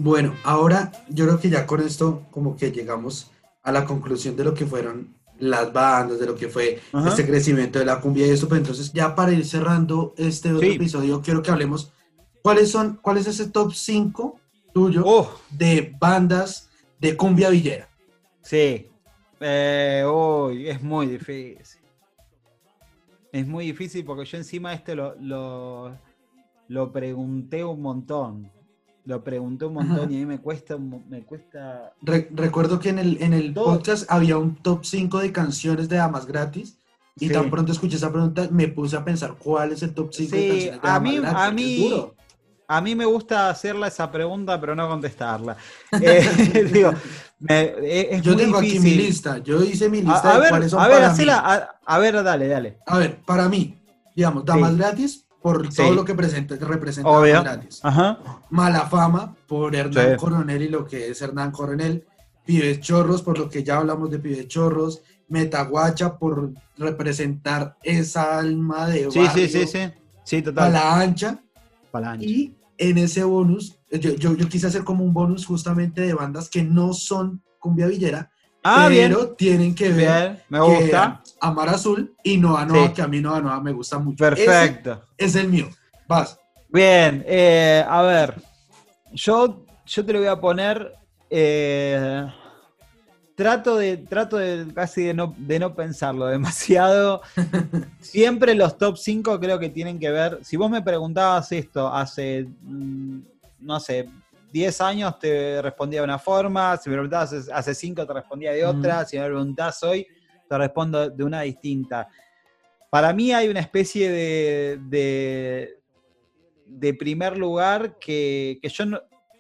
Bueno, ahora yo creo que ya con esto como que llegamos a la conclusión de lo que fueron las bandas, de lo que fue Ajá. este crecimiento de la cumbia y esto, pero entonces ya para ir cerrando este otro Sí. episodio, quiero que hablemos cuáles son, cuál es ese top 5 tuyo Oh, de bandas de cumbia villera. sí. Eh, es muy difícil. Es muy difícil porque yo encima este lo, lo, lo pregunté un montón. Lo pregunté un montón Ajá. y a mí me cuesta, me cuesta Re- recuerdo que en el, en el podcast había un top 5 de canciones de damas gratis y Sí. tan pronto escuché esa pregunta me puse a pensar cuál es el top 5 de canciones de a damas mí- gratis. a mí-. A mí me gusta hacerle esa pregunta, pero no contestarla. Eh, digo, me- es, es Yo muy tengo aquí mi lista, yo hice mi lista A, a de ver, cuáles son a ver, para hacela, mí. a, a ver, dale, dale. A ver, para mí, digamos, Damas Sí. Gratis por Sí. todo lo que presenta, representa Obvio. Ajá. Mala Fama por Hernán Sí. Coronel y lo que es Hernán Coronel. Pibes Chorros por lo que ya hablamos de Pibes Chorros. Metaguacha por representar esa alma de Sí, barrio. sí, sí, sí. Sí, total. Pala Ancha. Y en ese bonus, yo, yo, yo quise hacer como un bonus justamente de bandas que no son cumbia villera, Ah, bien. pero tienen que ver Bien, me que gusta. Amar Azul y Noa Noa, Sí. que a mí Noa Noa me gusta mucho. Ese Perfecto. es el mío. Vas. Bien, eh, a ver. Yo, yo te lo voy a poner. eh, trato de, trato de casi de no, de no pensarlo demasiado. Siempre los top 5 creo que tienen que ver. Si vos me preguntabas esto hace, mm, no sé, 10 años te respondía de una forma, si me preguntabas hace- hace 5 te respondía de otra, si me preguntás hoy te respondo de una distinta. Para mí hay una especie de, de, de primer lugar que, que yo no,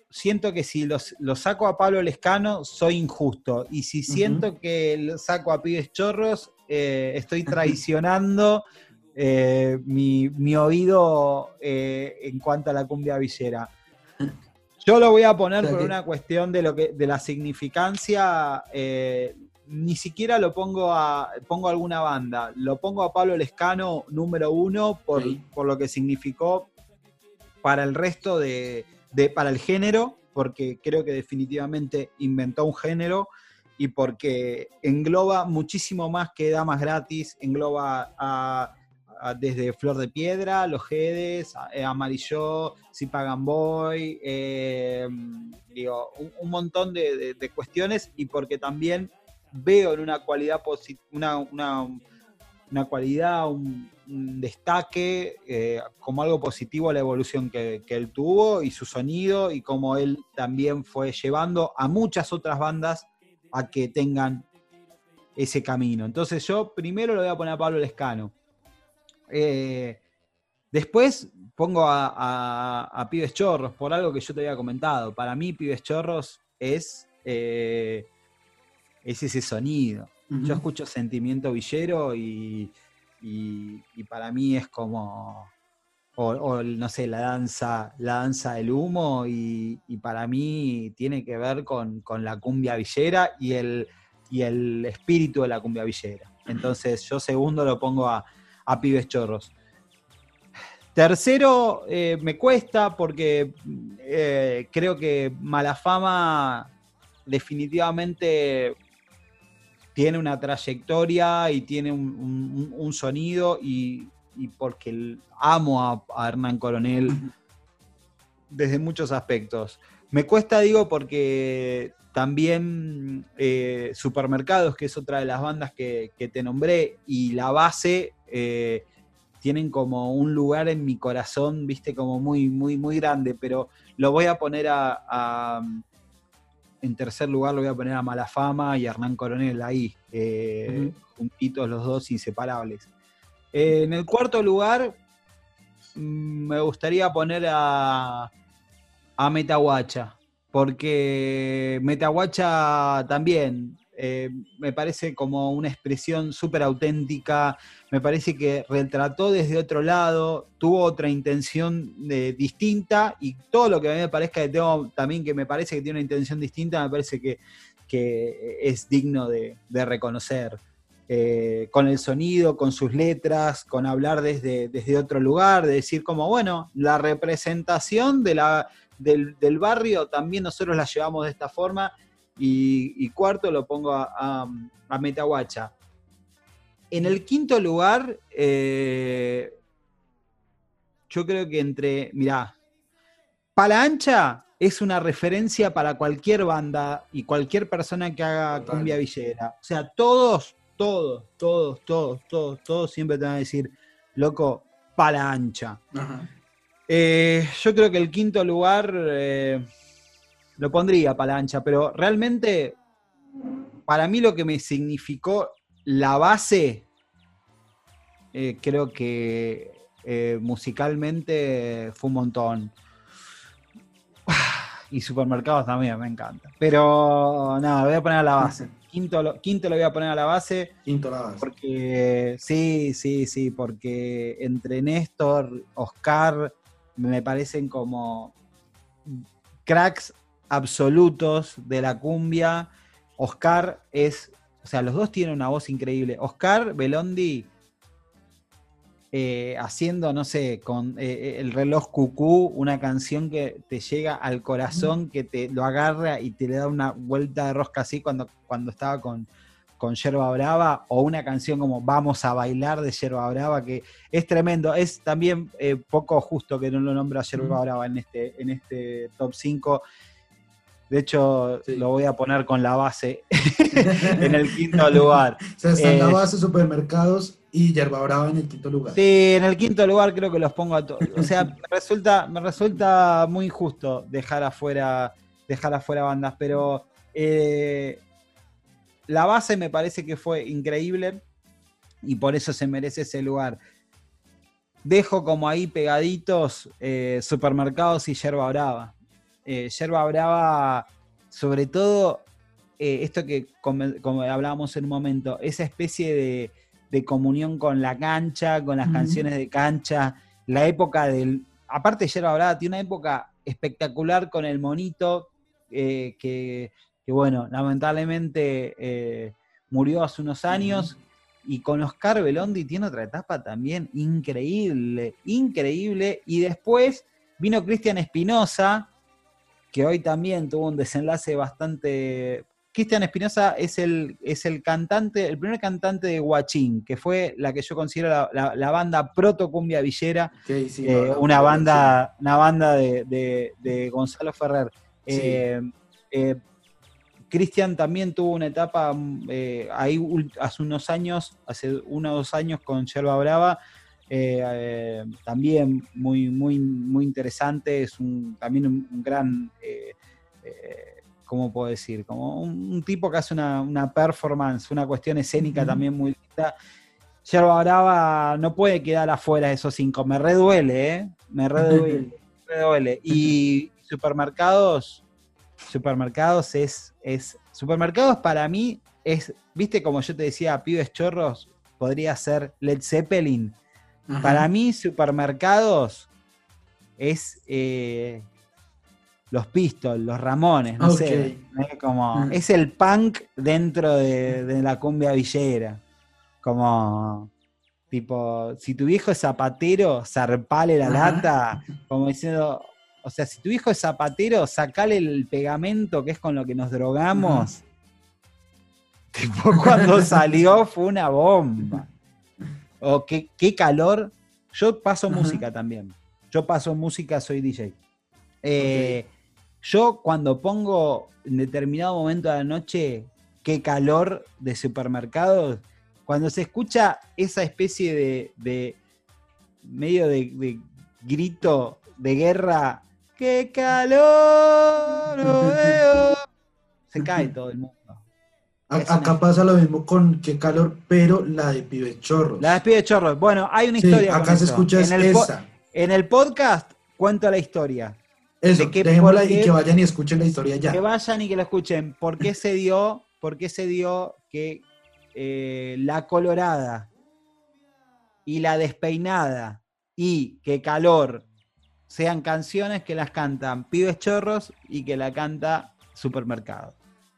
siento que si los, lo saco a Pablo Lescano soy injusto. Y si siento que lo saco a Pibes Chorros, eh, estoy traicionando eh, mi, mi oído eh, en cuanto a la cumbia villera. Yo lo voy a poner por una cuestión de lo que, de la significancia. eh, ni siquiera lo pongo a. pongo a alguna banda. Lo pongo a Pablo Lescano número uno por, por lo que significó para el resto de, de- para el género, porque creo que definitivamente inventó un género y porque engloba muchísimo más que Damas Gratis, engloba a- desde Flor de Piedra, Los Jedes, eh, Amarillo, Si Pagan Boy, eh, digo, un, montón de, de- cuestiones y porque también veo en una cualidad una, una, una cualidad, un, destaque eh, como algo positivo a la evolución que, que él tuvo y su sonido y como él también fue llevando a muchas otras bandas a que tengan ese camino. Entonces yo primero lo voy a poner a Pablo Lescano. Eh, después pongo a, a- a Pibes Chorros por algo que yo te había comentado. Para mí Pibes Chorros es, eh, es ese sonido. Yo escucho Sentimiento Villero y, y- y para mí es como, o, o, no sé, la danza, la danza del humo y, y para mí tiene que ver con, con la cumbia villera y el, y el espíritu de la cumbia villera. Entonces yo segundo lo pongo a, a Pibes Chorros. Tercero, eh, me cuesta porque eh, creo que Malafama definitivamente tiene una trayectoria y tiene un, un- un sonido y, y porque amo a, a Hernán Coronel desde muchos aspectos. Me cuesta, digo, porque también eh, Supermercados, que es otra de las bandas que, que te nombré, y La Base eh, tienen como un lugar en mi corazón, viste, como muy, muy, muy grande, pero lo voy a poner a, a- en tercer lugar lo voy a poner a Malafama y a Hernán Coronel ahí, eh, juntitos los dos, inseparables. Eh, en el cuarto lugar, mm, me gustaría poner a, a Metahuacha, porque Metahuacha también eh, me parece como una expresión súper auténtica, me parece que retrató desde otro lado, tuvo otra intención eh, distinta y todo lo que a mí me parezca que tengo también que me parece que tiene una intención distinta, me parece que, que es digno de, de reconocer. Eh, con el sonido, con sus letras, con hablar desde, desde otro lugar, de decir como, bueno, la representación de del, del barrio también nosotros la llevamos de esta forma. Y, y cuarto lo pongo a, a, a Metahuacha. En el quinto lugar, eh, yo creo que entre, mirá, Pala Ancha es una referencia para cualquier banda y cualquier persona que haga cumbia villera. O sea, todos, todos, todos, todos, todos, todos siempre te van a decir, loco, Pala Ancha. Eh, yo creo que el quinto lugar eh, lo pondría Palancha, pero realmente para mí lo que me significó la base, eh, creo que eh, musicalmente fue un montón. Y supermercados también, me encanta. Pero nada, voy a poner a la base. Quinto lo, quinto lo voy a poner a la base. Quinto la base. Porque sí, sí, sí, porque entre Néstor, Oscar, me parecen como cracks absolutos de la cumbia. Oscar es, o sea, los dos tienen una voz increíble. Oscar Belondi eh, haciendo, no sé, con eh, el reloj cucú, una canción que te llega al corazón, que te lo agarra y te le da una vuelta de rosca así cuando, cuando estaba con, con Yerba Brava, o una canción como Vamos a bailar de Yerba Brava, que es tremendo. Es también eh, poco justo que no lo nombra Yerba Brava en este, en este top 5. De hecho, lo voy a poner con la base en el quinto lugar. O sea, están la Eh, base, supermercados y Yerba Brava en el quinto lugar. Sí, en el quinto lugar creo que los pongo a todos. O sea, me resulta, me resulta muy injusto dejar afuera, dejar afuera bandas, pero eh, la base me parece que fue increíble y por eso se merece ese lugar. Dejo como ahí pegaditos eh, supermercados y yerba brava. Eh, yerba brava, sobre todo, eh, esto que como, como hablábamos en un momento, esa especie de, de comunión con la cancha, con las canciones de cancha, la época del... Aparte, Yerba Brava tiene una época espectacular con el monito, eh, que, que, bueno, lamentablemente eh, murió hace unos años, y con Oscar Belondi tiene otra etapa también increíble, increíble, y después vino Cristian Espinosa, que hoy también tuvo un desenlace bastante... Cristian Espinosa es el, es el cantante, el primer cantante de Guachín, que fue la que yo considero la, la- la banda proto cumbia villera, sí, eh, no, una no, banda, una banda de, de- de Gonzalo Ferrer. Sí. Eh, eh, Cristian también tuvo una etapa mm, ahí hace unos años, hace uno o dos años con Yerba Brava, eh, eh, también muy, muy, muy interesante, es un, también un, un gran, eh, ¿cómo puedo decir? Como un, un tipo que hace una, una performance, una cuestión escénica también muy linda. Yerba Brava no puede quedar afuera de esos cinco, me reduele, ¿eh? Me reduele, me reduele. Y supermercados, supermercados es, es, supermercados para mí es, viste como yo te decía, pibes chorros, podría ser Led Zeppelin. Ajá. Para mí, supermercados es eh, los Pistols, los Ramones, no sé. ¿eh? Como, Mm. Es el punk dentro de, de la cumbia villera. Como, tipo, si tu viejo es zapatero, zarpale la Ajá. lata. Como diciendo, o sea, si tu hijo es zapatero, sacale el pegamento que es con lo que nos drogamos. Tipo, cuando salió fue una bomba. O qué, qué calor. Yo paso Ajá. música también. Yo paso música, soy DJ. Eh, Yo cuando pongo en determinado momento de la noche, qué calor de supermercados, cuando se escucha esa especie de, de medio de, de grito de guerra, qué calor, no veo", se cae todo el mundo. Acá pasa lo mismo con qué calor, pero la de pibes chorros. La de chorros. Bueno, hay una Sí, historia. con acá se eso. escucha es en el, esa. en el podcast cuento la historia. Eso, de que dejémosla y que vayan y escuchen la historia ya. Que vayan y que lo escuchen. ¿Por qué se dio, por qué se dio que eh, la colorada y la despeinada y que calor sean canciones que las cantan pibes chorros y que la canta supermercado?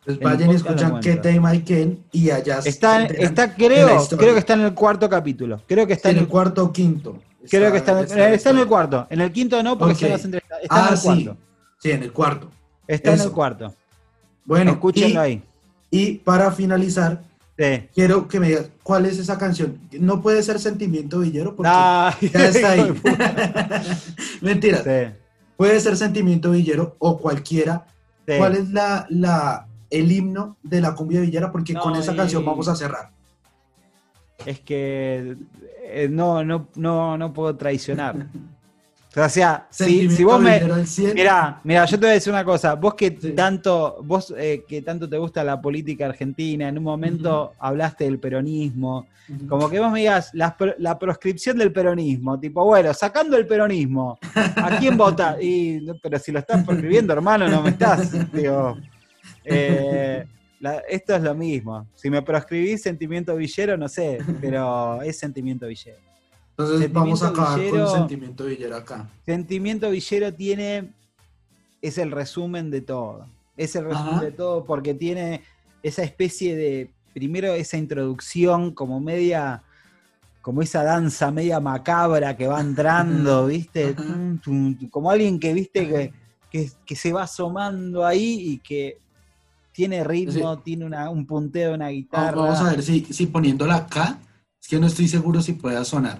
En el vayan y escuchan qué tema y quién y allá se Está, enteran está creo, creo que está en el cuarto capítulo. Creo que está en en el el cuarto o quinto. Creo que está, en el- está está en el cuarto. En el quinto no, porque Ok. son las entrevistas. Está en Ah, el sí. cuarto. Sí, en el cuarto. Está en el cuarto. Bueno, Escúchenlo y, ahí. y para finalizar, Sí. quiero que me digas cuál es esa canción. No puede ser Sentimiento Villero porque Ay, ya está ahí. Mentira. Puede ser Sentimiento Villero o cualquiera. ¿Cuál es la, la, el himno de la cumbia villera? Porque con esa y- canción vamos a cerrar. Es que eh, no, no, no, no puedo traicionar. O sea, si, vos me. Villero al 100. Mirá, mirá, yo te voy a decir una cosa. Vos que Sí. tanto, vos eh, que tanto te gusta la política argentina, en un momento hablaste del peronismo. Como que vos me digas la, pro- la proscripción del peronismo, tipo, bueno, sacando el peronismo, ¿a quién vota? Y, pero si lo estás proscribiendo, hermano, no me estás. digo, eh, la- esto es lo mismo. Si me proscribís sentimiento villero, no sé, pero es sentimiento villero. Entonces vamos a Sentimiento acabar Villero. con Sentimiento Villero acá. Sentimiento villero tiene. Es el resumen de todo. Es el resumen Ajá. de todo porque tiene esa especie de. Primero, esa introducción como media. Como esa danza media macabra que va entrando, ¿viste? Ajá. Tum, tum, tum, como alguien que, ¿viste? Que, que, que se va asomando ahí y que tiene ritmo, tiene una- un punteo de una guitarra. Vamos a ver si, si poniéndola acá, es que no estoy seguro si pueda sonar.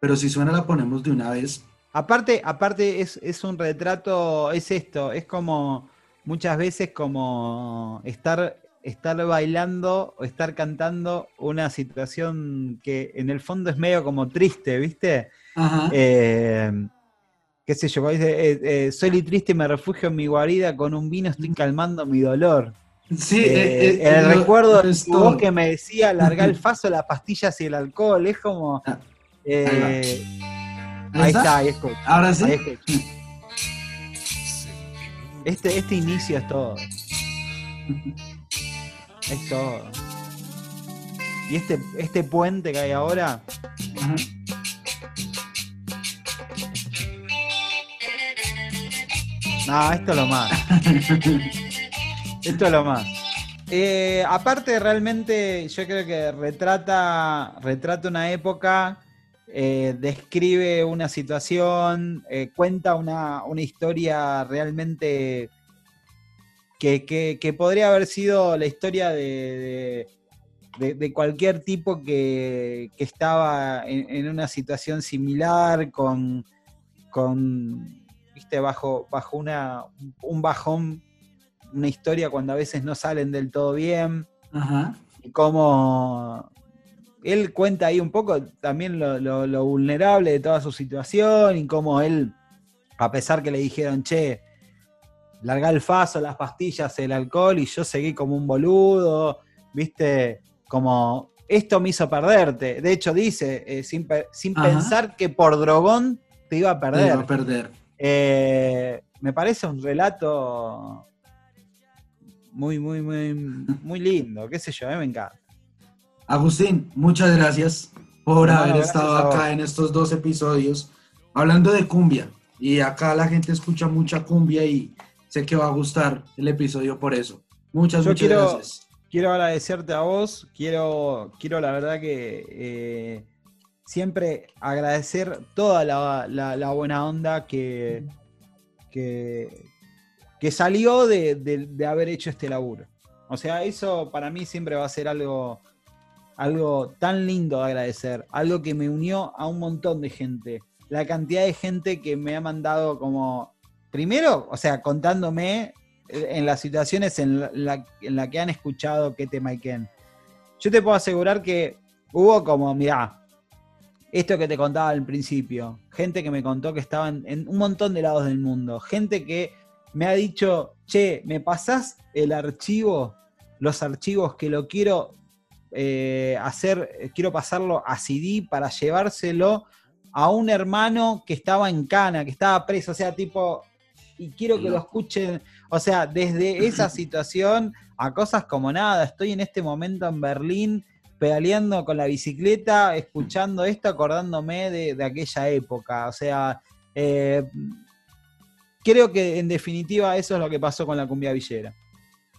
Pero si suena la ponemos de una vez. Aparte, aparte es, es un retrato, es esto, es como muchas veces como estar, estar bailando o estar cantando una situación que en el fondo es medio como triste, ¿viste? Ajá. Eh, qué sé yo, dice, eh, eh, soy triste y me refugio en mi guarida, con un vino estoy calmando mi dolor. Sí, Eh, eh, eh, el recuerdo de tu voz que me decía largar el faso, las pastillas y el alcohol, es como... Ah, eh, ahí está, ahí escucha. Ahora sí. Este, este inicio es todo. Es todo. Y este, este puente que hay ahora, Ajá. no, esto es lo más. esto es lo más. Eh, aparte, realmente, yo creo que retrata, retrata una época, eh, describe una situación, eh, cuenta una, una historia realmente que, que- podría haber sido la historia de- de cualquier tipo que, que estaba en, en una situación similar, con, con viste, bajo, bajo una, un bajón, una historia cuando a veces no salen del todo bien Ajá. y cómo él cuenta ahí un poco también lo, lo- lo vulnerable de toda su situación y cómo él, a pesar que le dijeron, che, larga el faso, las pastillas, el alcohol, y yo seguí como un boludo, viste, como esto me hizo perderte. De hecho, dice, eh, sin, sin pensar que por drogón te iba a Te perder. iba a perder. Eh, me parece un relato muy, muy, muy, muy lindo, qué sé yo, a mí me encanta. Agustín, muchas gracias por haber gracias estado acá en estos dos episodios hablando de cumbia. Y acá la gente escucha mucha cumbia y sé que va a gustar el episodio por eso. Muchas, Yo muchas quiero- gracias. Quiero agradecerte a vos, quiero, quiero la verdad que eh, siempre agradecer toda la, la- la buena onda que, que, que salió de, de- haber hecho este laburo. O sea, eso para mí siempre va a ser algo, algo tan lindo de agradecer, algo que me unió a un montón de gente. La cantidad de gente que me ha mandado como, primero, o sea, contándome eh, en las situaciones en la, en la que han escuchado que tema y. Yo te puedo asegurar que hubo como, mirá, esto que te contaba al principio, gente que me contó que estaban en un montón de lados del mundo, gente que me ha dicho, che, ¿me pasás el archivo, los archivos que lo quiero eh, hacer, quiero pasarlo a CD para llevárselo a un hermano que estaba en Cana, que estaba preso, o sea, tipo, y quiero que lo escuchen, o sea, desde esa situación a cosas como nada, estoy en este momento en Berlín pedaleando con la bicicleta, escuchando esto, acordándome de, de aquella época, o sea, eh, creo que en definitiva eso es lo que pasó con la cumbia villera.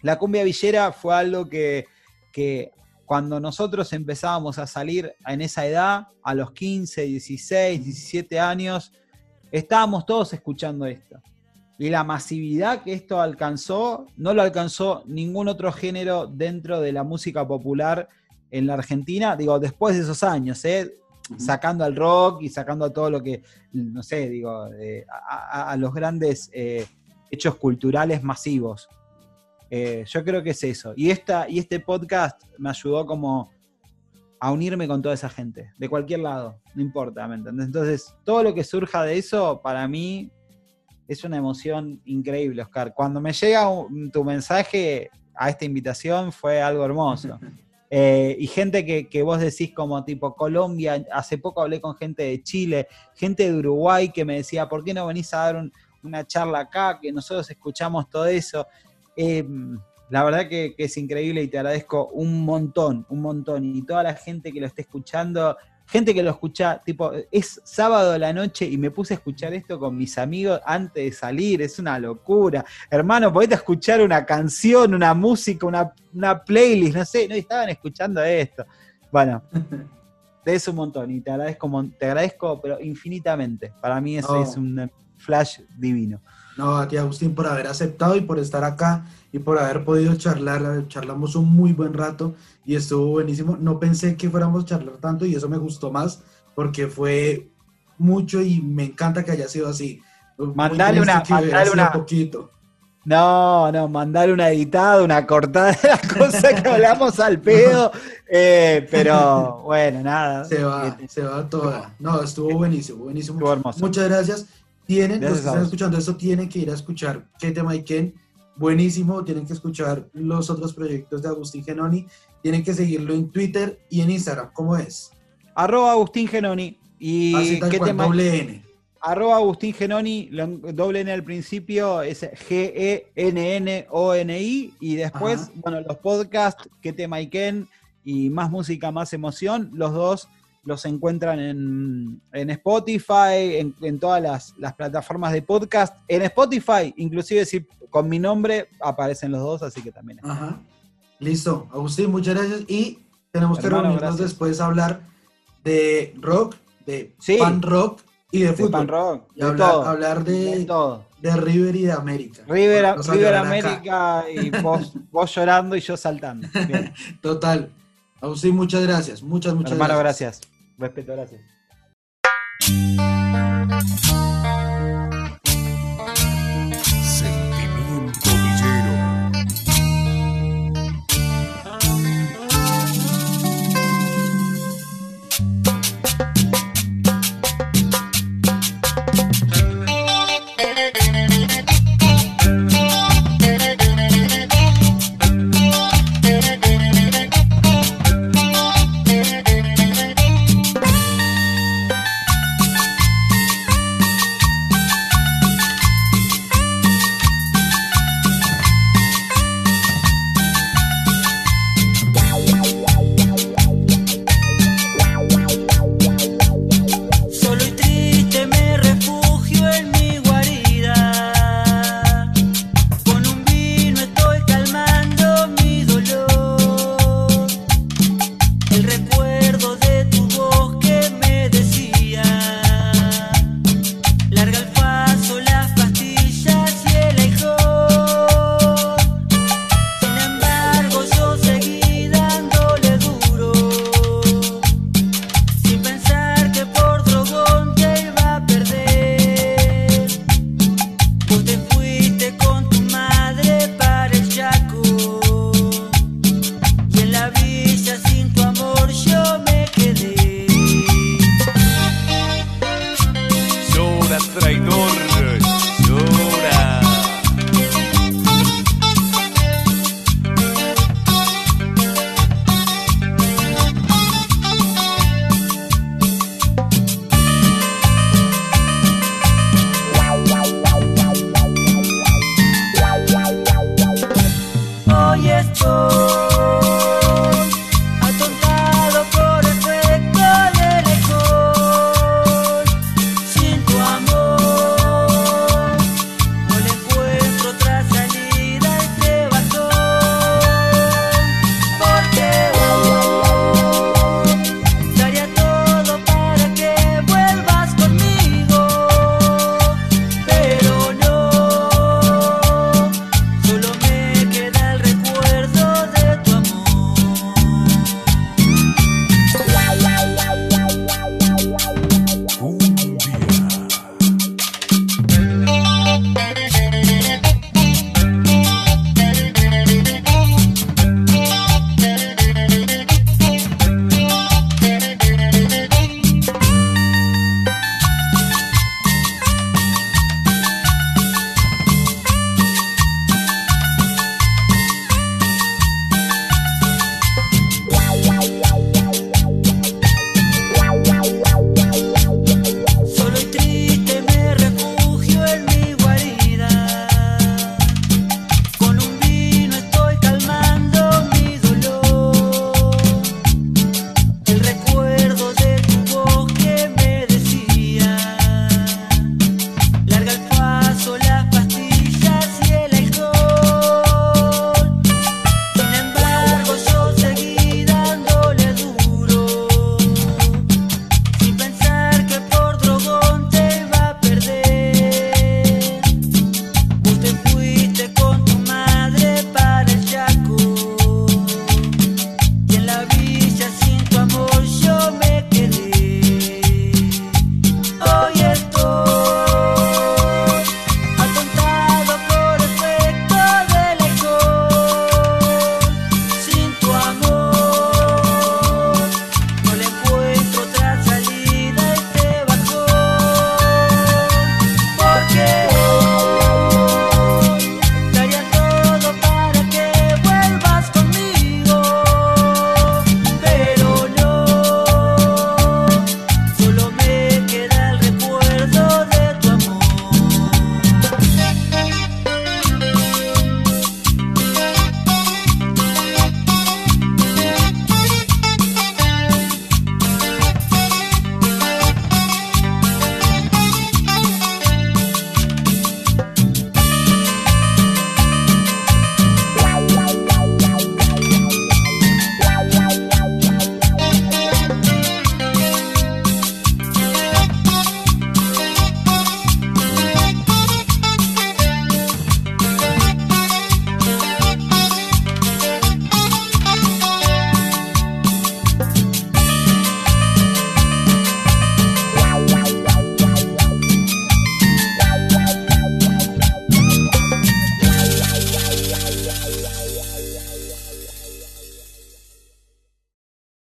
La cumbia villera fue algo que, que cuando nosotros empezábamos a salir en esa edad, a los 15, 16, 17 años, estábamos todos escuchando esto. Y la masividad que esto alcanzó, no lo alcanzó ningún otro género dentro de la música popular en la Argentina, digo, después de esos años, ¿eh? Sacando al rock y sacando a todo lo que, no sé, digo, eh, a, los grandes eh, hechos culturales masivos. Eh, yo creo que es eso. Y, esta, y este podcast me ayudó como a unirme con toda esa gente, de cualquier lado, no importa, ¿me entendés? Entonces, todo lo que surja de eso, para mí, es una emoción increíble, Oscar. Cuando me llega tu mensaje a esta invitación, fue algo hermoso. Eh, y gente que, que vos decís como tipo Colombia, hace poco hablé con gente de Chile, gente de Uruguay que me decía, ¿por qué no venís a dar un- una charla acá? Que nosotros escuchamos todo eso. Eh, la verdad que, que es increíble y te agradezco un montón, un montón. Y toda la gente que lo esté escuchando, gente que lo escucha, tipo, es sábado de la noche y me puse a escuchar esto con mis amigos antes de salir, es una locura. Hermano, podés escuchar una canción, una música, una, una playlist, no sé, no estaban escuchando esto. Bueno, te es un montón y te agradezco, te agradezco, pero infinitamente. Para mí eso No. es un flash divino. No, a ti Agustín por haber aceptado y por estar acá y por haber podido charlar. Charlamos un muy buen rato y estuvo buenísimo. No pensé que fuéramos a charlar tanto y eso me gustó más porque fue mucho y me encanta que haya sido así. Mandale una- mandale una- poquito. No, no, mandar una editada, una cortada de las cosas que hablamos al pedo. eh, pero bueno, nada. Se va, se va toda. No, estuvo buenísimo, buenísimo. Estuvo hermoso. Muchas gracias. Tienen, los que están escuchando esto tienen que ir a escuchar ¿Qué tema y quién? Buenísimo, tienen que escuchar los otros proyectos de Agustín Genoni, tienen que seguirlo en Twitter y en Instagram, ¿cómo es? Arroba Agustín Genoni. Y Así tal qué cual, tema. doble N. Arroba Agustín Genoni, doble N al principio, es G-E-N-N-O-N-I. Y después, Ajá. bueno, los podcasts, qué tema y Ken y más música, más emoción, los dos los encuentran en, en Spotify, en, en todas las, las plataformas de podcast. En Spotify, inclusive si con mi nombre aparecen los dos, así que también. Ajá. Listo, Agustín, muchas gracias. Y tenemos que Hermano, reunirnos gracias. después a hablar de rock, de Sí. pan rock y de De fútbol. pan rock, Y de hablar, todo, hablar de, de todo. de River y de América. River, acá. América y vos, vos llorando y yo saltando. Bien. Total. Agustín, muchas gracias. Muchas, muchas Hermano, gracias. gracias. Respeto, gracias.